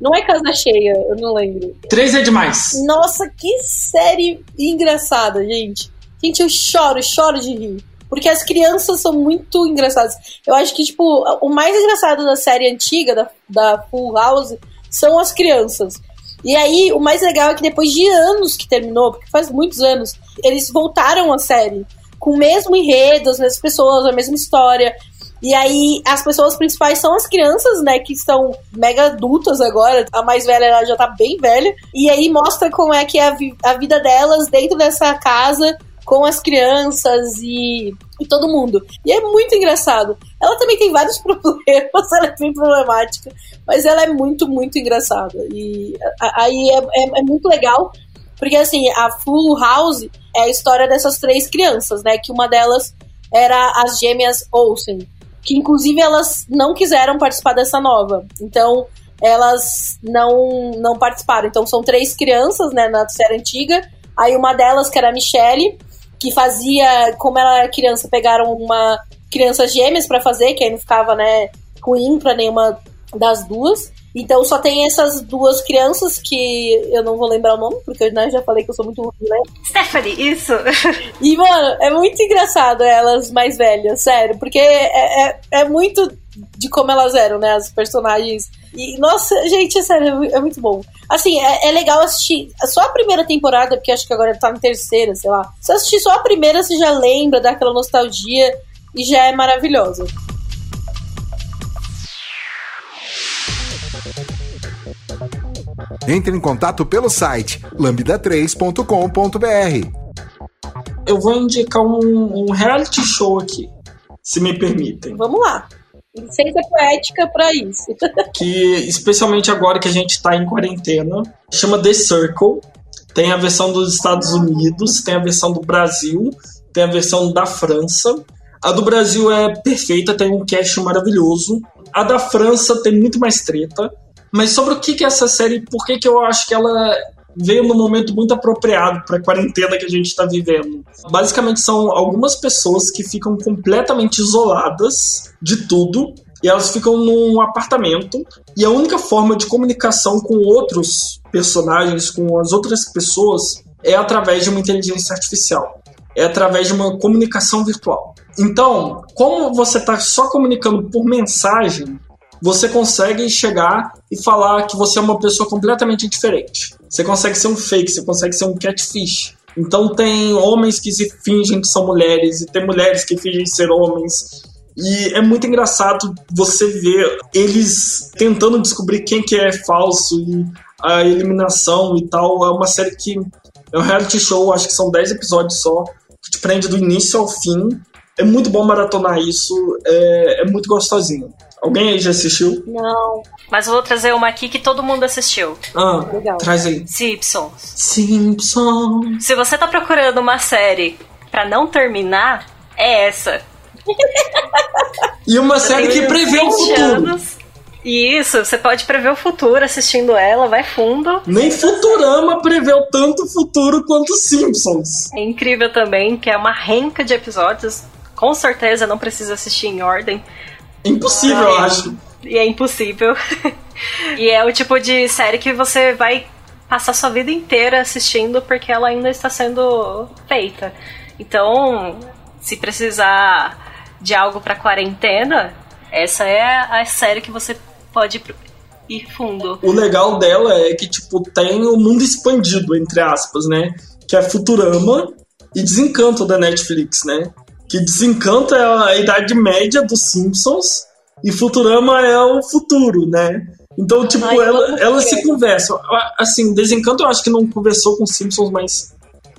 Speaker 2: Não é Casa Cheia, eu não lembro.
Speaker 4: Três é demais.
Speaker 2: Nossa, que série engraçada, gente. Gente, eu choro, choro de rir. Porque as crianças são muito engraçadas. Eu acho que, tipo, o mais engraçado da série antiga, da, da Full House, são as crianças. E aí, o mais legal é que depois de anos que terminou, porque faz muitos anos, eles voltaram à série. Com o mesmo enredo, as mesmas pessoas, a mesma história. E aí, as pessoas principais são as crianças, né, que são mega adultas agora. A mais velha, ela já tá bem velha. E aí, mostra como é que é a, vi a vida delas dentro dessa casa com as crianças e, e, todo mundo. E é muito engraçado. Ela também tem vários [laughs] problemas, ela é bem problemática, mas ela é muito, muito engraçada. E aí é, é, é, muito legal, porque assim, a Full House é a história dessas três crianças, né? Que uma delas era as gêmeas Olsen, que inclusive elas não quiseram participar dessa nova. Então, elas não, não participaram. Então, são três crianças, né, na série antiga. Aí uma delas, que era a Michelle, que fazia, como ela era criança, pegaram uma criança gêmeas para fazer, que aí não ficava, né, ruim para nenhuma das duas. Então só tem essas duas crianças que eu não vou lembrar o nome, porque eu né, já falei que eu sou muito ruim, né?
Speaker 3: Stephanie, isso! [laughs]
Speaker 2: E, mano, é muito engraçado elas mais velhas, sério, porque é, é, é muito de como elas eram, né? As personagens. E, nossa, gente, é sério, é muito bom. Assim, é, é, legal assistir só a primeira temporada, porque acho que agora tá na terceira, sei lá. Se assistir só a primeira, você já lembra daquela nostalgia e já é maravilhosa.
Speaker 1: Entre em contato pelo site lambda3.com.br.
Speaker 4: Eu vou indicar um, um reality show aqui, se me permitem.
Speaker 2: Vamos lá. Licença poética para isso. [laughs]
Speaker 4: que, especialmente agora que a gente está em quarentena, chama The Circle. Tem a versão dos Estados Unidos, tem a versão do Brasil, tem a versão da França. A do Brasil é perfeita, tem um cast maravilhoso. A da França tem muito mais treta. Mas sobre o que é essa série, por que, que eu acho que ela veio num momento muito apropriado para a quarentena que a gente está vivendo. Basicamente são algumas pessoas que ficam completamente isoladas de tudo e elas ficam num apartamento e a única forma de comunicação com outros personagens, com as outras pessoas, é através de uma inteligência artificial. É através de uma comunicação virtual. Então, como você está só comunicando por mensagem, você consegue chegar e falar que você é uma pessoa completamente diferente. Você consegue ser um fake, você consegue ser um catfish. Então tem homens que se fingem que são mulheres e tem mulheres que fingem ser homens. E é muito engraçado você ver eles tentando descobrir quem que é falso e a eliminação e tal. É uma série que é um reality show, acho que são 10 episódios só, que te prende do início ao fim. É muito bom maratonar isso, é, é muito gostosinho. Alguém aí já assistiu?
Speaker 2: Não.
Speaker 3: Mas eu vou trazer uma aqui que todo mundo assistiu.
Speaker 4: Ah, Legal. traz aí.
Speaker 3: Simpsons.
Speaker 4: Simpsons.
Speaker 3: Se você tá procurando uma série pra não terminar, é essa.
Speaker 4: e uma eu série que prevê o futuro. Anos.
Speaker 3: Isso, você pode prever o futuro assistindo ela, vai fundo.
Speaker 4: Nem Futurama preveu tanto futuro quanto Simpsons.
Speaker 3: É incrível também, que é uma renca de episódios. Com certeza não precisa assistir em ordem.
Speaker 4: Impossível, eu acho.
Speaker 3: E é impossível. [laughs] e é o tipo de série que você vai passar sua vida inteira assistindo porque ela ainda está sendo feita. Então, se precisar de algo para quarentena, essa é a série que você pode ir fundo.
Speaker 4: O legal dela é que tipo tem o mundo expandido entre aspas, né? Que é Futurama e Desencanto da Netflix, né? Que Desencanto é a idade média dos Simpsons e Futurama é o futuro, né? Então, tipo, Ai, ela, ela se conversa. Assim, Desencanto eu acho que não conversou com Simpsons, mas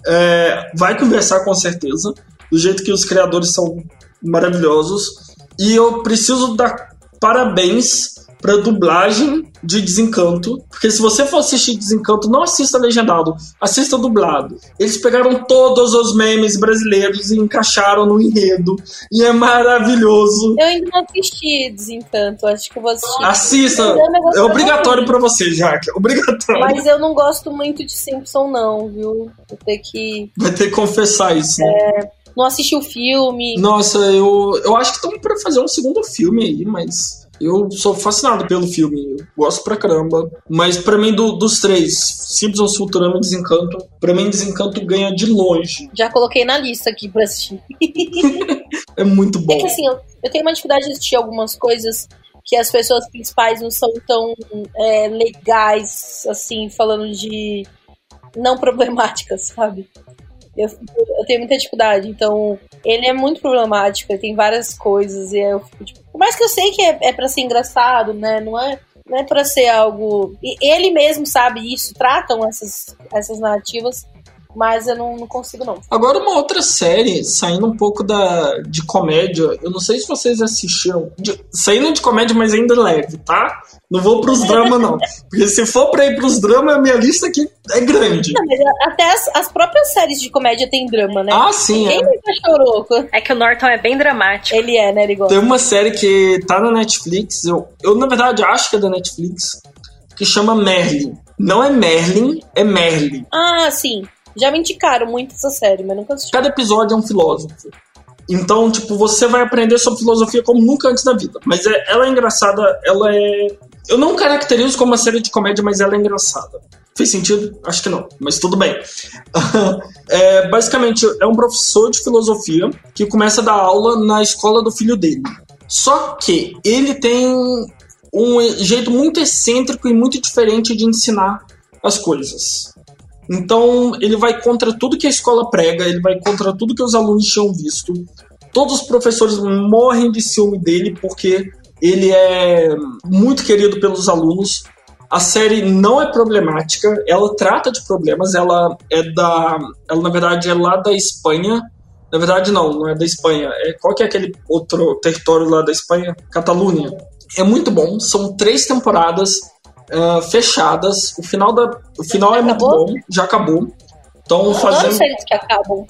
Speaker 4: é, vai conversar com certeza. Do jeito que os criadores são maravilhosos. E eu preciso dar parabéns pra dublagem de Desencanto. Porque se você for assistir Desencanto, não assista legendado, assista dublado. Eles pegaram todos os memes brasileiros e encaixaram no enredo. E é maravilhoso.
Speaker 2: Eu ainda não assisti Desencanto, acho que eu vou assistir.
Speaker 4: Assista! É obrigatório para você, Jaque. É obrigatório.
Speaker 2: Mas eu não gosto muito de Simpson, não, viu? Vou ter que.
Speaker 4: Vai ter que confessar isso.
Speaker 2: É não assisti o filme.
Speaker 4: Nossa, eu, eu acho que estão para fazer um segundo filme aí, mas eu sou fascinado pelo filme, eu gosto pra caramba. Mas para mim, do, dos três, Simpsons, Futurama e Desencanto, pra mim, Desencanto ganha de longe.
Speaker 2: Já coloquei na lista aqui pra assistir. [laughs]
Speaker 4: é muito bom.
Speaker 2: É que assim, eu, eu tenho uma dificuldade de assistir algumas coisas que as pessoas principais não são tão é, legais, assim, falando de não problemáticas, sabe? Eu, eu, tenho muita dificuldade, então ele é muito problemático, ele tem várias coisas, e eu fico tipo. Por mais que eu sei que é, é para ser engraçado, né? Não é, não é pra ser algo. E ele mesmo sabe isso, tratam essas, essas narrativas mas eu não, não, consigo, não.
Speaker 4: Agora, uma outra série, saindo um pouco da, de comédia, eu não sei se vocês assistiram. De, saindo de comédia, mas ainda leve, tá? Não vou pros dramas, não. Porque se for pra ir pros dramas, a minha lista aqui é grande. Não,
Speaker 2: até as, as, próprias séries de comédia tem drama, né?
Speaker 4: Ah, sim.
Speaker 2: Quem é. chorou?
Speaker 3: É que o Norton é bem dramático.
Speaker 2: Ele é, né?
Speaker 4: Gosta. Tem uma série que tá na Netflix, eu, eu na verdade acho que é da Netflix, que chama Merlin. Não é Merlin, é Merlin.
Speaker 2: Ah, sim. Já me indicaram muito essa série, mas nunca assisti.
Speaker 4: Cada episódio é um filósofo. Então, tipo, você vai aprender sobre filosofia como nunca antes da vida. Mas é, ela é engraçada, ela é. Eu não caracterizo como uma série de comédia, mas ela é engraçada. Fez sentido? Acho que não, mas tudo bem. [laughs] é, basicamente, é um professor de filosofia que começa a dar aula na escola do filho dele. Só que ele tem um jeito muito excêntrico e muito diferente de ensinar as coisas. Então, ele vai contra tudo que a escola prega, ele vai contra tudo que os alunos tinham visto. Todos os professores morrem de ciúme dele porque ele é muito querido pelos alunos. A série não é problemática, ela trata de problemas, ela é da. Ela, na verdade, é lá da Espanha. Na verdade, não, não é da Espanha. É, qual que é aquele outro território lá da Espanha? Catalunha. É muito bom, são três temporadas uh, fechadas. O final, da, o final é muito bom, já acabou. Então, fazendo.
Speaker 2: que acabam.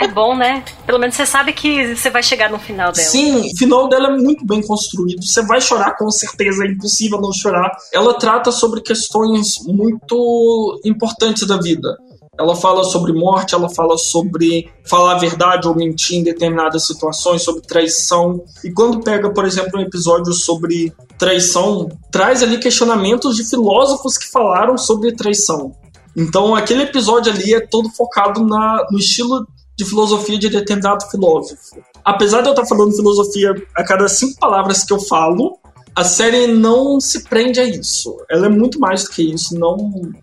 Speaker 3: É bom, né? Pelo menos você sabe que você vai chegar no final dela.
Speaker 4: Sim, o final dela é muito bem construído. Você vai chorar com certeza, é impossível não chorar. Ela trata sobre questões muito importantes da vida. Ela fala sobre morte, ela fala sobre falar a verdade ou mentir em determinadas situações, sobre traição. E quando pega, por exemplo, um episódio sobre traição, traz ali questionamentos de filósofos que falaram sobre traição. Então, aquele episódio ali é todo focado na, no estilo de filosofia de determinado filósofo. Apesar de eu estar falando filosofia a cada cinco palavras que eu falo, a série não se prende a isso. Ela é muito mais do que isso. Não,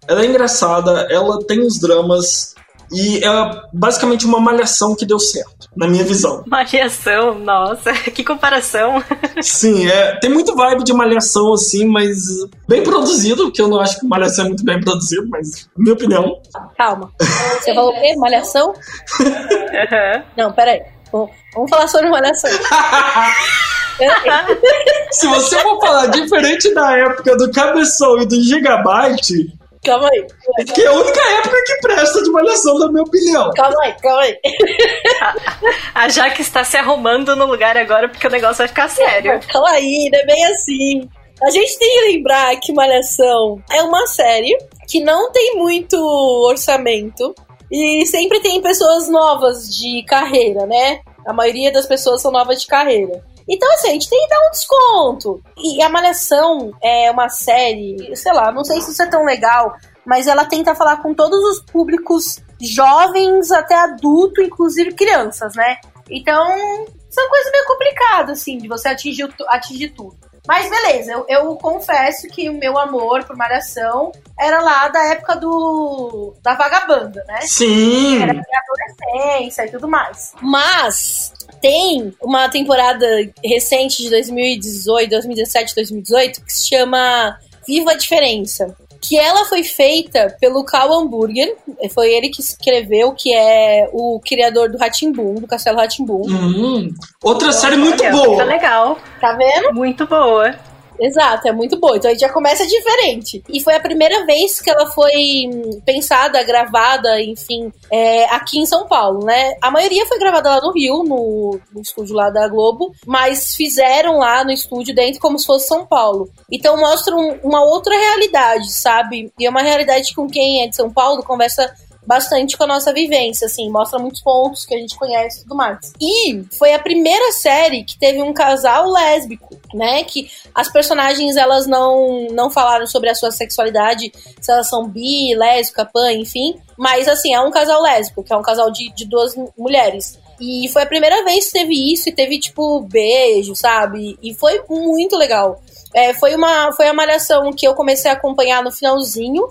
Speaker 4: ela é engraçada, ela tem os dramas E é basicamente uma malhação que deu certo, na minha visão.
Speaker 3: Malhação, nossa, [laughs] que comparação. [laughs]
Speaker 4: Sim, é, tem muito vibe de malhação, assim, mas bem produzido, que eu não acho que malhação é muito bem produzido, mas minha opinião.
Speaker 2: Calma. [laughs] Você falou o quê? Malhação?
Speaker 3: Uhum.
Speaker 2: Não, peraí. Vamos falar sobre malhação. [laughs]
Speaker 4: Se você for falar diferente da época do Cabeção e do Gigabyte,
Speaker 2: Calma aí.
Speaker 4: Que é a única época que presta de malhação, na minha opinião.
Speaker 2: Calma aí, calma aí. [laughs]
Speaker 3: A Jaque está se arrumando no lugar agora porque o negócio vai ficar sério.
Speaker 2: Calma aí, não é bem assim. A gente tem que lembrar que Malhação é uma série que não tem muito orçamento e sempre tem pessoas novas de carreira, né? A maioria das pessoas são novas de carreira. Então, assim, a gente tem que dar um desconto. E a Malhação é uma série, sei lá, não sei se isso é tão legal, mas ela tenta falar com todos os públicos jovens até adulto, inclusive crianças, né? Então, são coisas meio complicadas, assim, de você atingir, atingir tudo. Mas beleza, eu, eu, confesso que o meu amor por Malhação era lá da época do da vagabanda, né?
Speaker 4: Sim!
Speaker 2: Era minha adolescência e tudo mais. Mas tem uma temporada recente de 2018, 2017, 2018 que se chama Viva a Diferença que ela foi feita pelo Cal Hamburger, foi ele que escreveu, que é o criador do Ratimbum, do Castelo Ratimbum.
Speaker 4: Hum, outra série muito boa.
Speaker 3: Tá legal.
Speaker 2: Tá vendo?
Speaker 3: Muito boa.
Speaker 2: Exato, é muito boa. Então a gente já começa diferente. E foi a primeira vez que ela foi hum, pensada, gravada, enfim, é, aqui em São Paulo, né? A maioria foi gravada lá no Rio, no, no estúdio lá da Globo, mas fizeram lá no estúdio dentro como se fosse São Paulo. Então mostra um, uma outra realidade, sabe? E é uma realidade com quem é de São Paulo conversa bastante com a nossa vivência, assim, mostra muitos pontos que a gente conhece e tudo mais. E foi a primeira série que teve um casal lésbico, né? Que as personagens elas não, não falaram sobre a sua sexualidade, se elas são bi, lésbica, pan, enfim. Mas assim, é um casal lésbico, que é um casal de, de duas mulheres. E foi a primeira vez que teve isso e teve, tipo, beijo, sabe? E foi muito legal. É, foi uma foi a malhação que eu comecei a acompanhar no finalzinho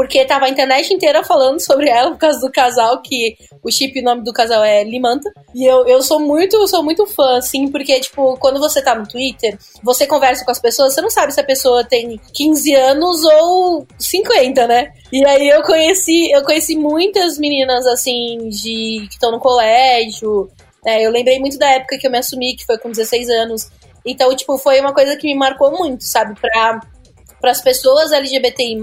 Speaker 2: porque tava a internet inteira falando sobre ela por causa do casal, que o chip, nome do casal é Limanta. E eu, eu sou muito, sou muito fã, assim, porque, tipo, quando você tá no Twitter, você conversa com as pessoas, você não sabe se a pessoa tem 15 anos ou 50, né? E aí eu conheci, eu conheci muitas meninas, assim, de que estão no colégio. É, eu lembrei muito da época que eu me assumi, que foi com 16 anos. Então, tipo, foi uma coisa que me marcou muito, sabe? Para as pessoas LGBTI+,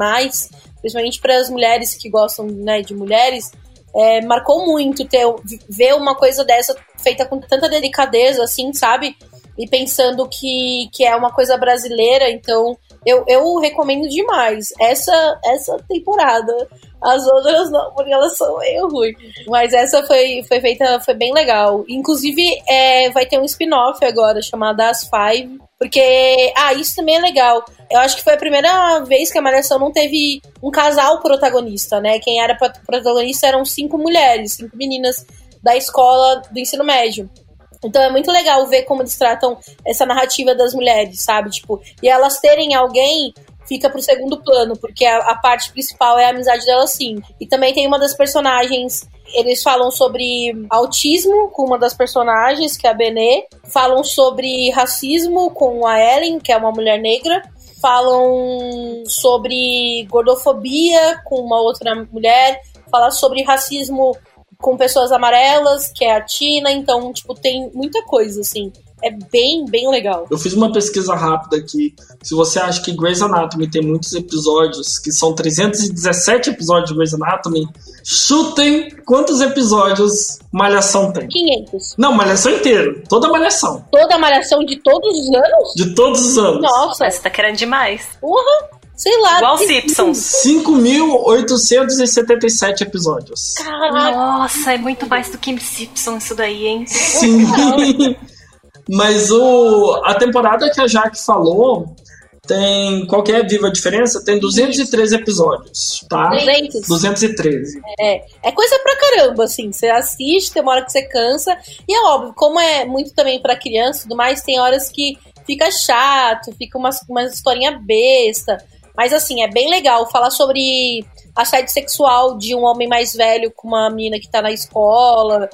Speaker 2: principalmente para as mulheres que gostam né, de mulheres, é, marcou muito ter ver uma coisa dessa feita com tanta delicadeza, assim, sabe? E pensando que, que é uma coisa brasileira, então eu, eu recomendo demais essa, essa temporada. As outras não, porque elas são meio ruins. Mas essa foi, foi feita, foi bem legal. Inclusive, é, vai ter um spin-off agora chamado As Five. Porque, ah, isso também é legal. Eu acho que foi a primeira vez que a Malhação não teve um casal protagonista, né? Quem era protagonista eram cinco mulheres, cinco meninas da escola do ensino médio. Então é muito legal ver como eles tratam essa narrativa das mulheres, sabe? Tipo, e elas terem alguém fica pro segundo plano, porque a, a, parte principal é a amizade delas sim. E também tem uma das personagens, eles falam sobre autismo com uma das personagens, que é a Benê, falam sobre racismo com a Ellen, que é uma mulher negra, falam sobre gordofobia com uma outra mulher, fala sobre racismo com pessoas amarelas, que é a Tina, então, tipo, tem muita coisa, assim. É bem, bem legal.
Speaker 4: Eu fiz uma pesquisa rápida aqui. Se você acha que Grey's Anatomy tem muitos episódios, que são 317 episódios de Grey's Anatomy, chutem quantos episódios Malhação tem.
Speaker 2: 500.
Speaker 4: Não, Malhação inteiro. Toda Malhação.
Speaker 2: Toda Malhação de todos os anos?
Speaker 4: De todos os anos.
Speaker 2: Nossa.
Speaker 3: Você tá querendo demais.
Speaker 2: Porra. Sei lá.
Speaker 3: Igual Simpsons.
Speaker 4: 5.877 episódios.
Speaker 2: Caraca.
Speaker 3: Nossa, é muito mais do que Simpsons isso daí, hein?
Speaker 4: Sim. [laughs] Mas o, a temporada que a Jaque falou tem. Qual que é Viva Diferença? Tem 213 episódios, tá?
Speaker 2: 200.
Speaker 4: 213.
Speaker 2: É, é coisa pra caramba, assim. Você assiste, tem uma hora que você cansa. E é óbvio, como é muito também pra criança e tudo mais, tem horas que fica chato, fica uma, uma historinha besta. Mas assim, é bem legal falar sobre assédio sexual de um homem mais velho com uma menina que tá na escola.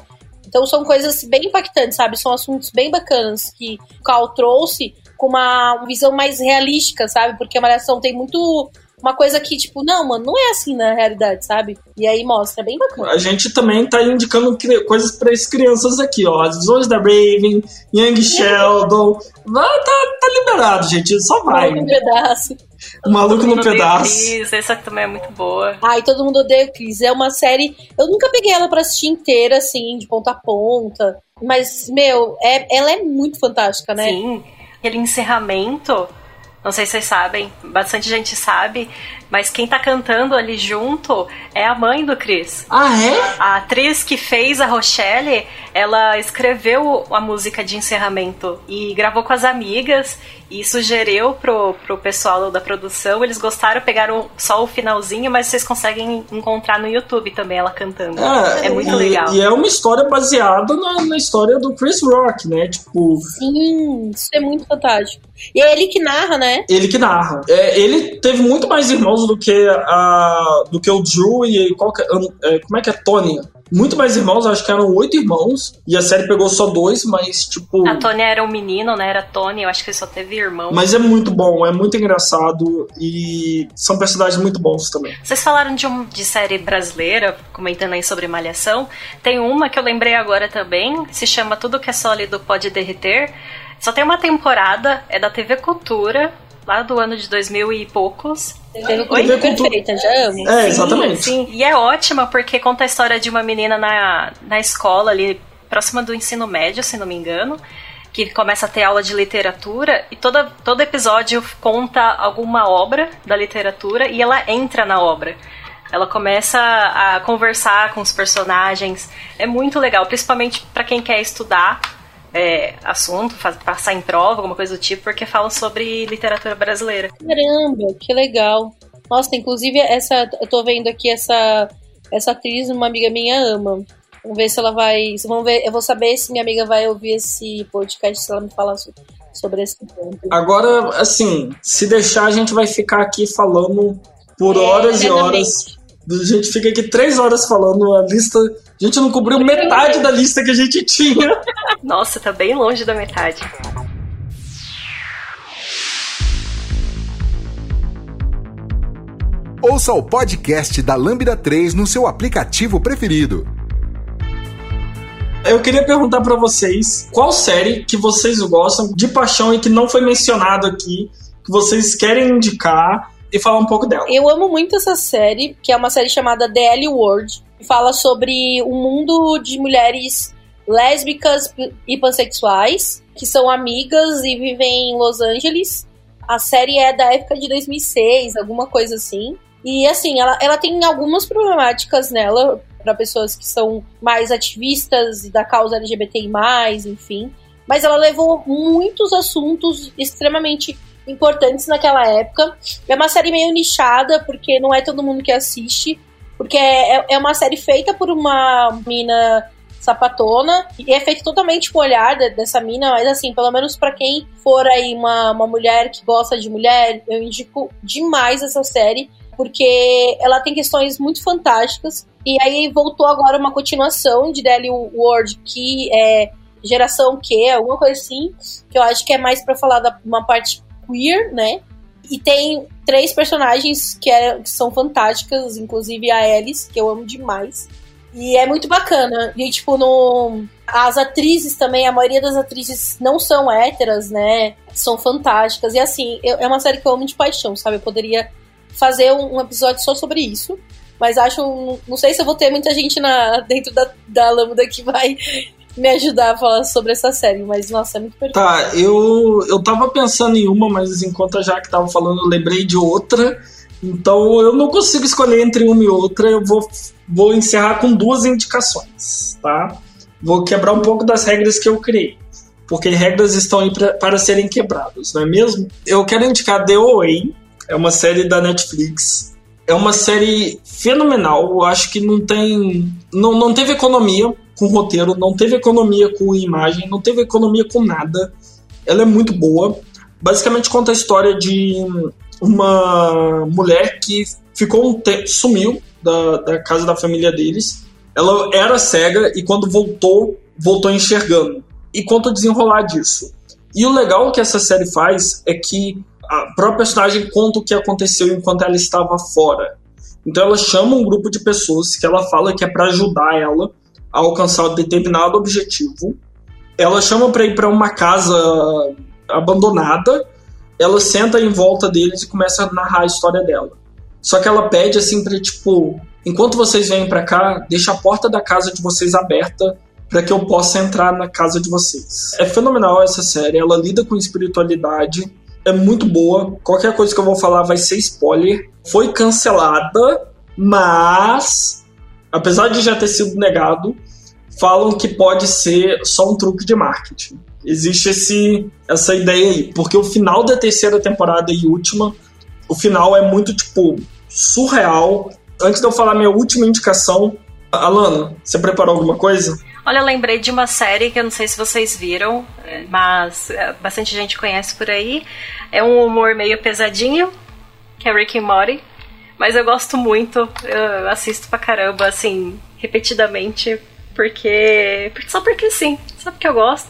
Speaker 2: Então são coisas bem impactantes, sabe? São assuntos bem bacanas que o Cal trouxe com uma visão mais realística, sabe? Porque a Malhação tem muito uma coisa que, tipo, não, mano, não é assim na realidade, sabe? E aí mostra, é bem bacana.
Speaker 4: A gente também tá indicando coisas para as crianças aqui, ó. As visões da Raven, Young [laughs] Sheldon. Vai, tá, tá liberado, gente, só vai.
Speaker 2: Um pedaço.
Speaker 4: O maluco no pedaço.
Speaker 3: Chris, essa também é muito boa.
Speaker 2: Ai, todo mundo odeia o Chris. É uma série. Eu nunca peguei ela pra assistir inteira, assim, de ponta a ponta. Mas, meu, é, ela é muito fantástica, né?
Speaker 3: Sim. Aquele encerramento não sei se vocês sabem, bastante gente sabe, mas quem tá cantando ali junto é a mãe do Chris.
Speaker 4: Ah, é?
Speaker 3: A atriz que fez a Rochelle, ela escreveu a música de encerramento e gravou com as amigas e sugeriu pro, pro pessoal da produção. Eles gostaram, pegaram só o finalzinho, mas vocês conseguem encontrar no YouTube também ela cantando. É, é muito
Speaker 4: e,
Speaker 3: legal.
Speaker 4: E é uma história baseada na, na história do Chris Rock, né? Tipo.
Speaker 2: Sim, isso é muito fantástico. E é ele que narra, né?
Speaker 4: Ele que narra. É, ele teve muito mais irmãos do que a do que o Drew e qual que, é, como é que é Tony? muito mais irmãos, acho que eram oito irmãos, e a série pegou só dois, mas tipo.
Speaker 3: A Tony era um menino, né? Era Tony, eu acho que ele só teve irmão.
Speaker 4: Mas é muito bom, é muito engraçado e são personagens muito bons também.
Speaker 3: Vocês falaram de, um, de série brasileira, comentando aí sobre Malhação. Tem uma que eu lembrei agora também, se chama Tudo que é Sólido Pode Derreter. Só tem uma temporada, é da TV Cultura, lá do ano de 2000 e poucos.
Speaker 2: Teve perfeita, já amo.
Speaker 4: É, exatamente.
Speaker 3: Sim, e é ótima porque conta a história de uma menina na, na escola ali, próxima do ensino médio, se não me engano, que começa a ter aula de literatura e toda, todo episódio conta alguma obra da literatura e ela entra na obra. Ela começa a conversar com os personagens. É muito legal, principalmente para quem quer estudar é, assunto, faz, passar em prova, alguma coisa do tipo, porque fala sobre literatura brasileira.
Speaker 2: Caramba, que legal. Nossa, inclusive essa, eu tô vendo aqui essa essa atriz, uma amiga minha ama. Vamos ver se ela vai, vamos ver, eu vou saber se minha amiga vai ouvir esse podcast se ela me falar sobre esse ponto.
Speaker 4: Agora, assim, se deixar a gente vai ficar aqui falando por é, horas e horas. A gente fica aqui três horas falando a lista a gente não cobriu metade da lista que a gente tinha.
Speaker 3: Nossa, tá bem longe da metade.
Speaker 1: Ouça o podcast da Lambda 3 no seu aplicativo preferido.
Speaker 4: Eu queria perguntar para vocês qual série que vocês gostam de paixão e que não foi mencionado aqui, que vocês querem indicar e falar um pouco dela.
Speaker 2: Eu amo muito essa série, que é uma série chamada The L World fala sobre um mundo de mulheres lésbicas e pansexuais que são amigas e vivem em Los Angeles. A série é da época de 2006, alguma coisa assim. E assim, ela, ela tem algumas problemáticas nela para pessoas que são mais ativistas da causa LGBTI+, enfim. Mas ela levou muitos assuntos extremamente importantes naquela época. É uma série meio nichada, porque não é todo mundo que assiste. Porque é, é uma série feita por uma mina sapatona e é feito totalmente com o olhar dessa mina, mas assim, pelo menos para quem for aí uma, uma mulher que gosta de mulher, eu indico demais essa série, porque ela tem questões muito fantásticas. E aí voltou agora uma continuação de Daily World, que é geração Q, alguma coisa assim, que eu acho que é mais para falar da uma parte queer, né? E tem três personagens que, é, que são fantásticas, inclusive a Alice, que eu amo demais. E é muito bacana. E, tipo, no... as atrizes também, a maioria das atrizes não são héteras, né? São fantásticas. E, assim, eu, é uma série que eu amo de paixão, sabe? Eu poderia fazer um, episódio só sobre isso. Mas acho. Não sei se eu vou ter muita gente na, dentro da, da Lambda que vai me ajudar a falar sobre essa série, mas nossa, é muito perfeito.
Speaker 4: Tá, eu, eu tava pensando em uma, mas enquanto a Jaque tava falando, eu lembrei de outra. Então eu não consigo escolher entre uma e outra, eu vou, vou encerrar com duas indicações, tá? Vou quebrar um pouco das regras que eu criei. Porque regras estão aí pra, para serem quebradas, não é mesmo? Eu quero indicar The Away, é uma série da Netflix. É uma série fenomenal, eu acho que não tem. Não, não teve economia com roteiro, não teve economia com imagem, não teve economia com nada. Ela é muito boa. Basicamente conta a história de uma mulher que ficou um tempo, sumiu da, da casa da família deles. Ela era cega e quando voltou, voltou enxergando. E conta o desenrolar disso. E o legal que essa série faz é que a própria personagem conta o que aconteceu enquanto ela estava fora. Então ela chama um grupo de pessoas que ela fala que é para ajudar ela a alcançar um determinado objetivo. Ela chama para ir para uma casa abandonada. Ela senta em volta deles e começa a narrar a história dela. Só que ela pede assim para tipo, enquanto vocês vêm para cá, deixa a porta da casa de vocês aberta para que eu possa entrar na casa de vocês. É fenomenal essa série, ela lida com espiritualidade, é muito boa. Qualquer coisa que eu vou falar vai ser spoiler. Foi cancelada, mas apesar de já ter sido negado, falam que pode ser só um truque de marketing. Existe esse, essa ideia aí, porque o final da terceira temporada e última, o final é muito tipo surreal. Antes de eu falar minha última indicação, Alana, você preparou alguma coisa?
Speaker 3: Olha, eu lembrei de uma série que eu não sei se vocês viram, mas é, bastante gente conhece por aí. É um humor meio pesadinho, que é Rick and Morty. Mas eu gosto muito, eu assisto pra caramba, assim, repetidamente, porque. Só porque sim, só porque eu gosto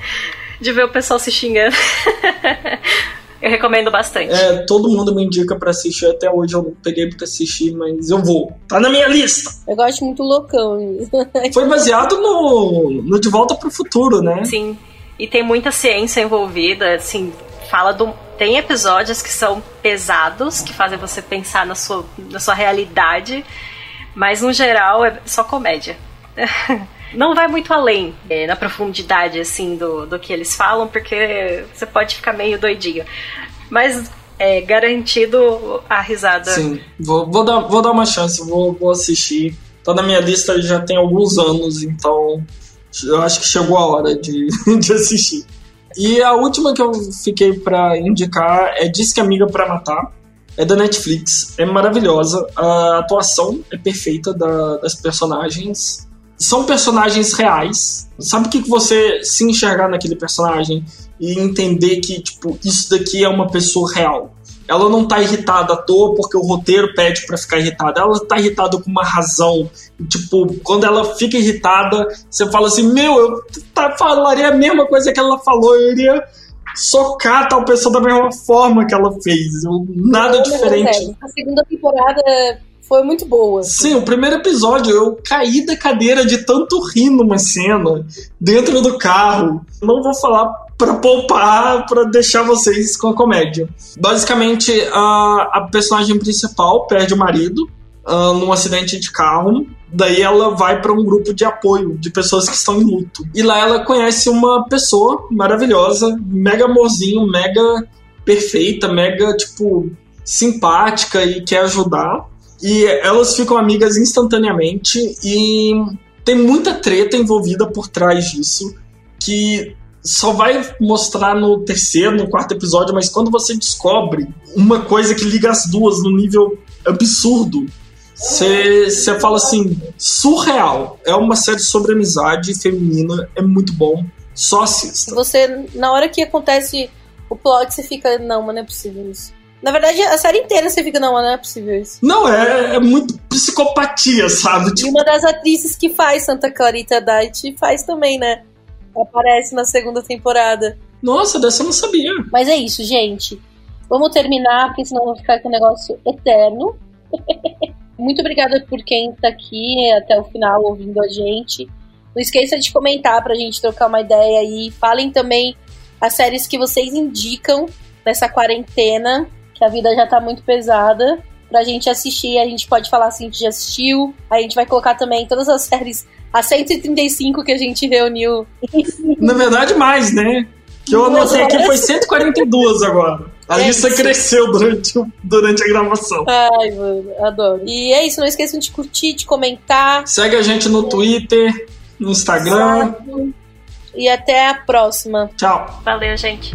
Speaker 3: [laughs] de ver o pessoal se xingando. [laughs] Eu recomendo bastante.
Speaker 4: É, todo mundo me indica para assistir. Até hoje eu não peguei pra assistir, mas eu vou. Tá na minha lista.
Speaker 2: Eu gosto muito loucão. [laughs]
Speaker 4: Foi baseado no, no De Volta pro Futuro, né?
Speaker 3: Sim. E tem muita ciência envolvida, assim, fala do. Tem episódios que são pesados, que fazem você pensar na sua, na sua realidade, mas no geral é só comédia. [laughs] não vai muito além é, na profundidade assim do, do que eles falam, porque você pode ficar meio doidinho. Mas é garantido a risada.
Speaker 4: Sim, vou, vou, dar, vou dar uma chance, vou, vou assistir. Tá na minha lista já tem alguns anos, então eu acho que chegou a hora de, [laughs] de assistir. E a última que eu fiquei para indicar é Disque Amiga para Matar. É da Netflix, é maravilhosa. A atuação é perfeita da, das personagens são personagens reais. Sabe o que você se enxergar naquele personagem e entender que, tipo, isso daqui é uma pessoa real? Ela não tá irritada à toa porque o roteiro pede para ficar irritada. Ela tá irritada com uma razão. Tipo, quando ela fica irritada, você fala assim: Meu, eu tá, falaria a mesma coisa que ela falou. Eu iria socar tal pessoa da mesma forma que ela fez. Eu, nada não, diferente.
Speaker 2: A segunda temporada foi muito boa.
Speaker 4: Assim. Sim, o primeiro episódio eu caí da cadeira de tanto rir numa cena dentro do carro. Não vou falar para poupar, para deixar vocês com a comédia. Basicamente, a, a personagem principal perde o marido uh, num acidente de carro. Daí ela vai para um grupo de apoio de pessoas que estão em luto. E lá ela conhece uma pessoa maravilhosa, mega amorzinho, mega perfeita, mega, tipo, simpática e quer ajudar. E elas ficam amigas instantaneamente e tem muita treta envolvida por trás disso que só vai mostrar no terceiro, no quarto episódio, mas quando você descobre uma coisa que liga as duas no nível absurdo, você fala assim, surreal. É uma série sobre amizade feminina, é muito bom. Só assista.
Speaker 2: Você, na hora que acontece o plot, você fica, não, mas não é possível isso. Na verdade, a série inteira você fica, não, não é possível isso.
Speaker 4: Não, é, é muito psicopatia, sabe?
Speaker 2: Tipo... E uma das atrizes que faz Santa Clarita Diet faz também, né? Aparece na segunda temporada.
Speaker 4: Nossa, dessa eu não sabia.
Speaker 2: Mas é isso, gente. Vamos terminar, porque senão vai ficar com um negócio eterno. [laughs] Muito obrigada por quem tá aqui até o final ouvindo a gente. Não esqueça de comentar pra gente trocar uma ideia aí. Falem também as séries que vocês indicam nessa quarentena que a vida já tá muito pesada pra gente assistir. A gente pode falar assim que já assistiu. A gente vai colocar também todas as séries, as 135 que a gente reuniu.
Speaker 4: Na verdade, mais, né? Que eu anotei aqui foi 142 agora. A é lista isso. cresceu durante, durante a gravação.
Speaker 2: Ai, mano, adoro. E é isso, não esqueçam de curtir, de comentar.
Speaker 4: Segue a gente no Twitter, no Instagram. Exato.
Speaker 2: E até a próxima.
Speaker 4: Tchau.
Speaker 3: Valeu, gente.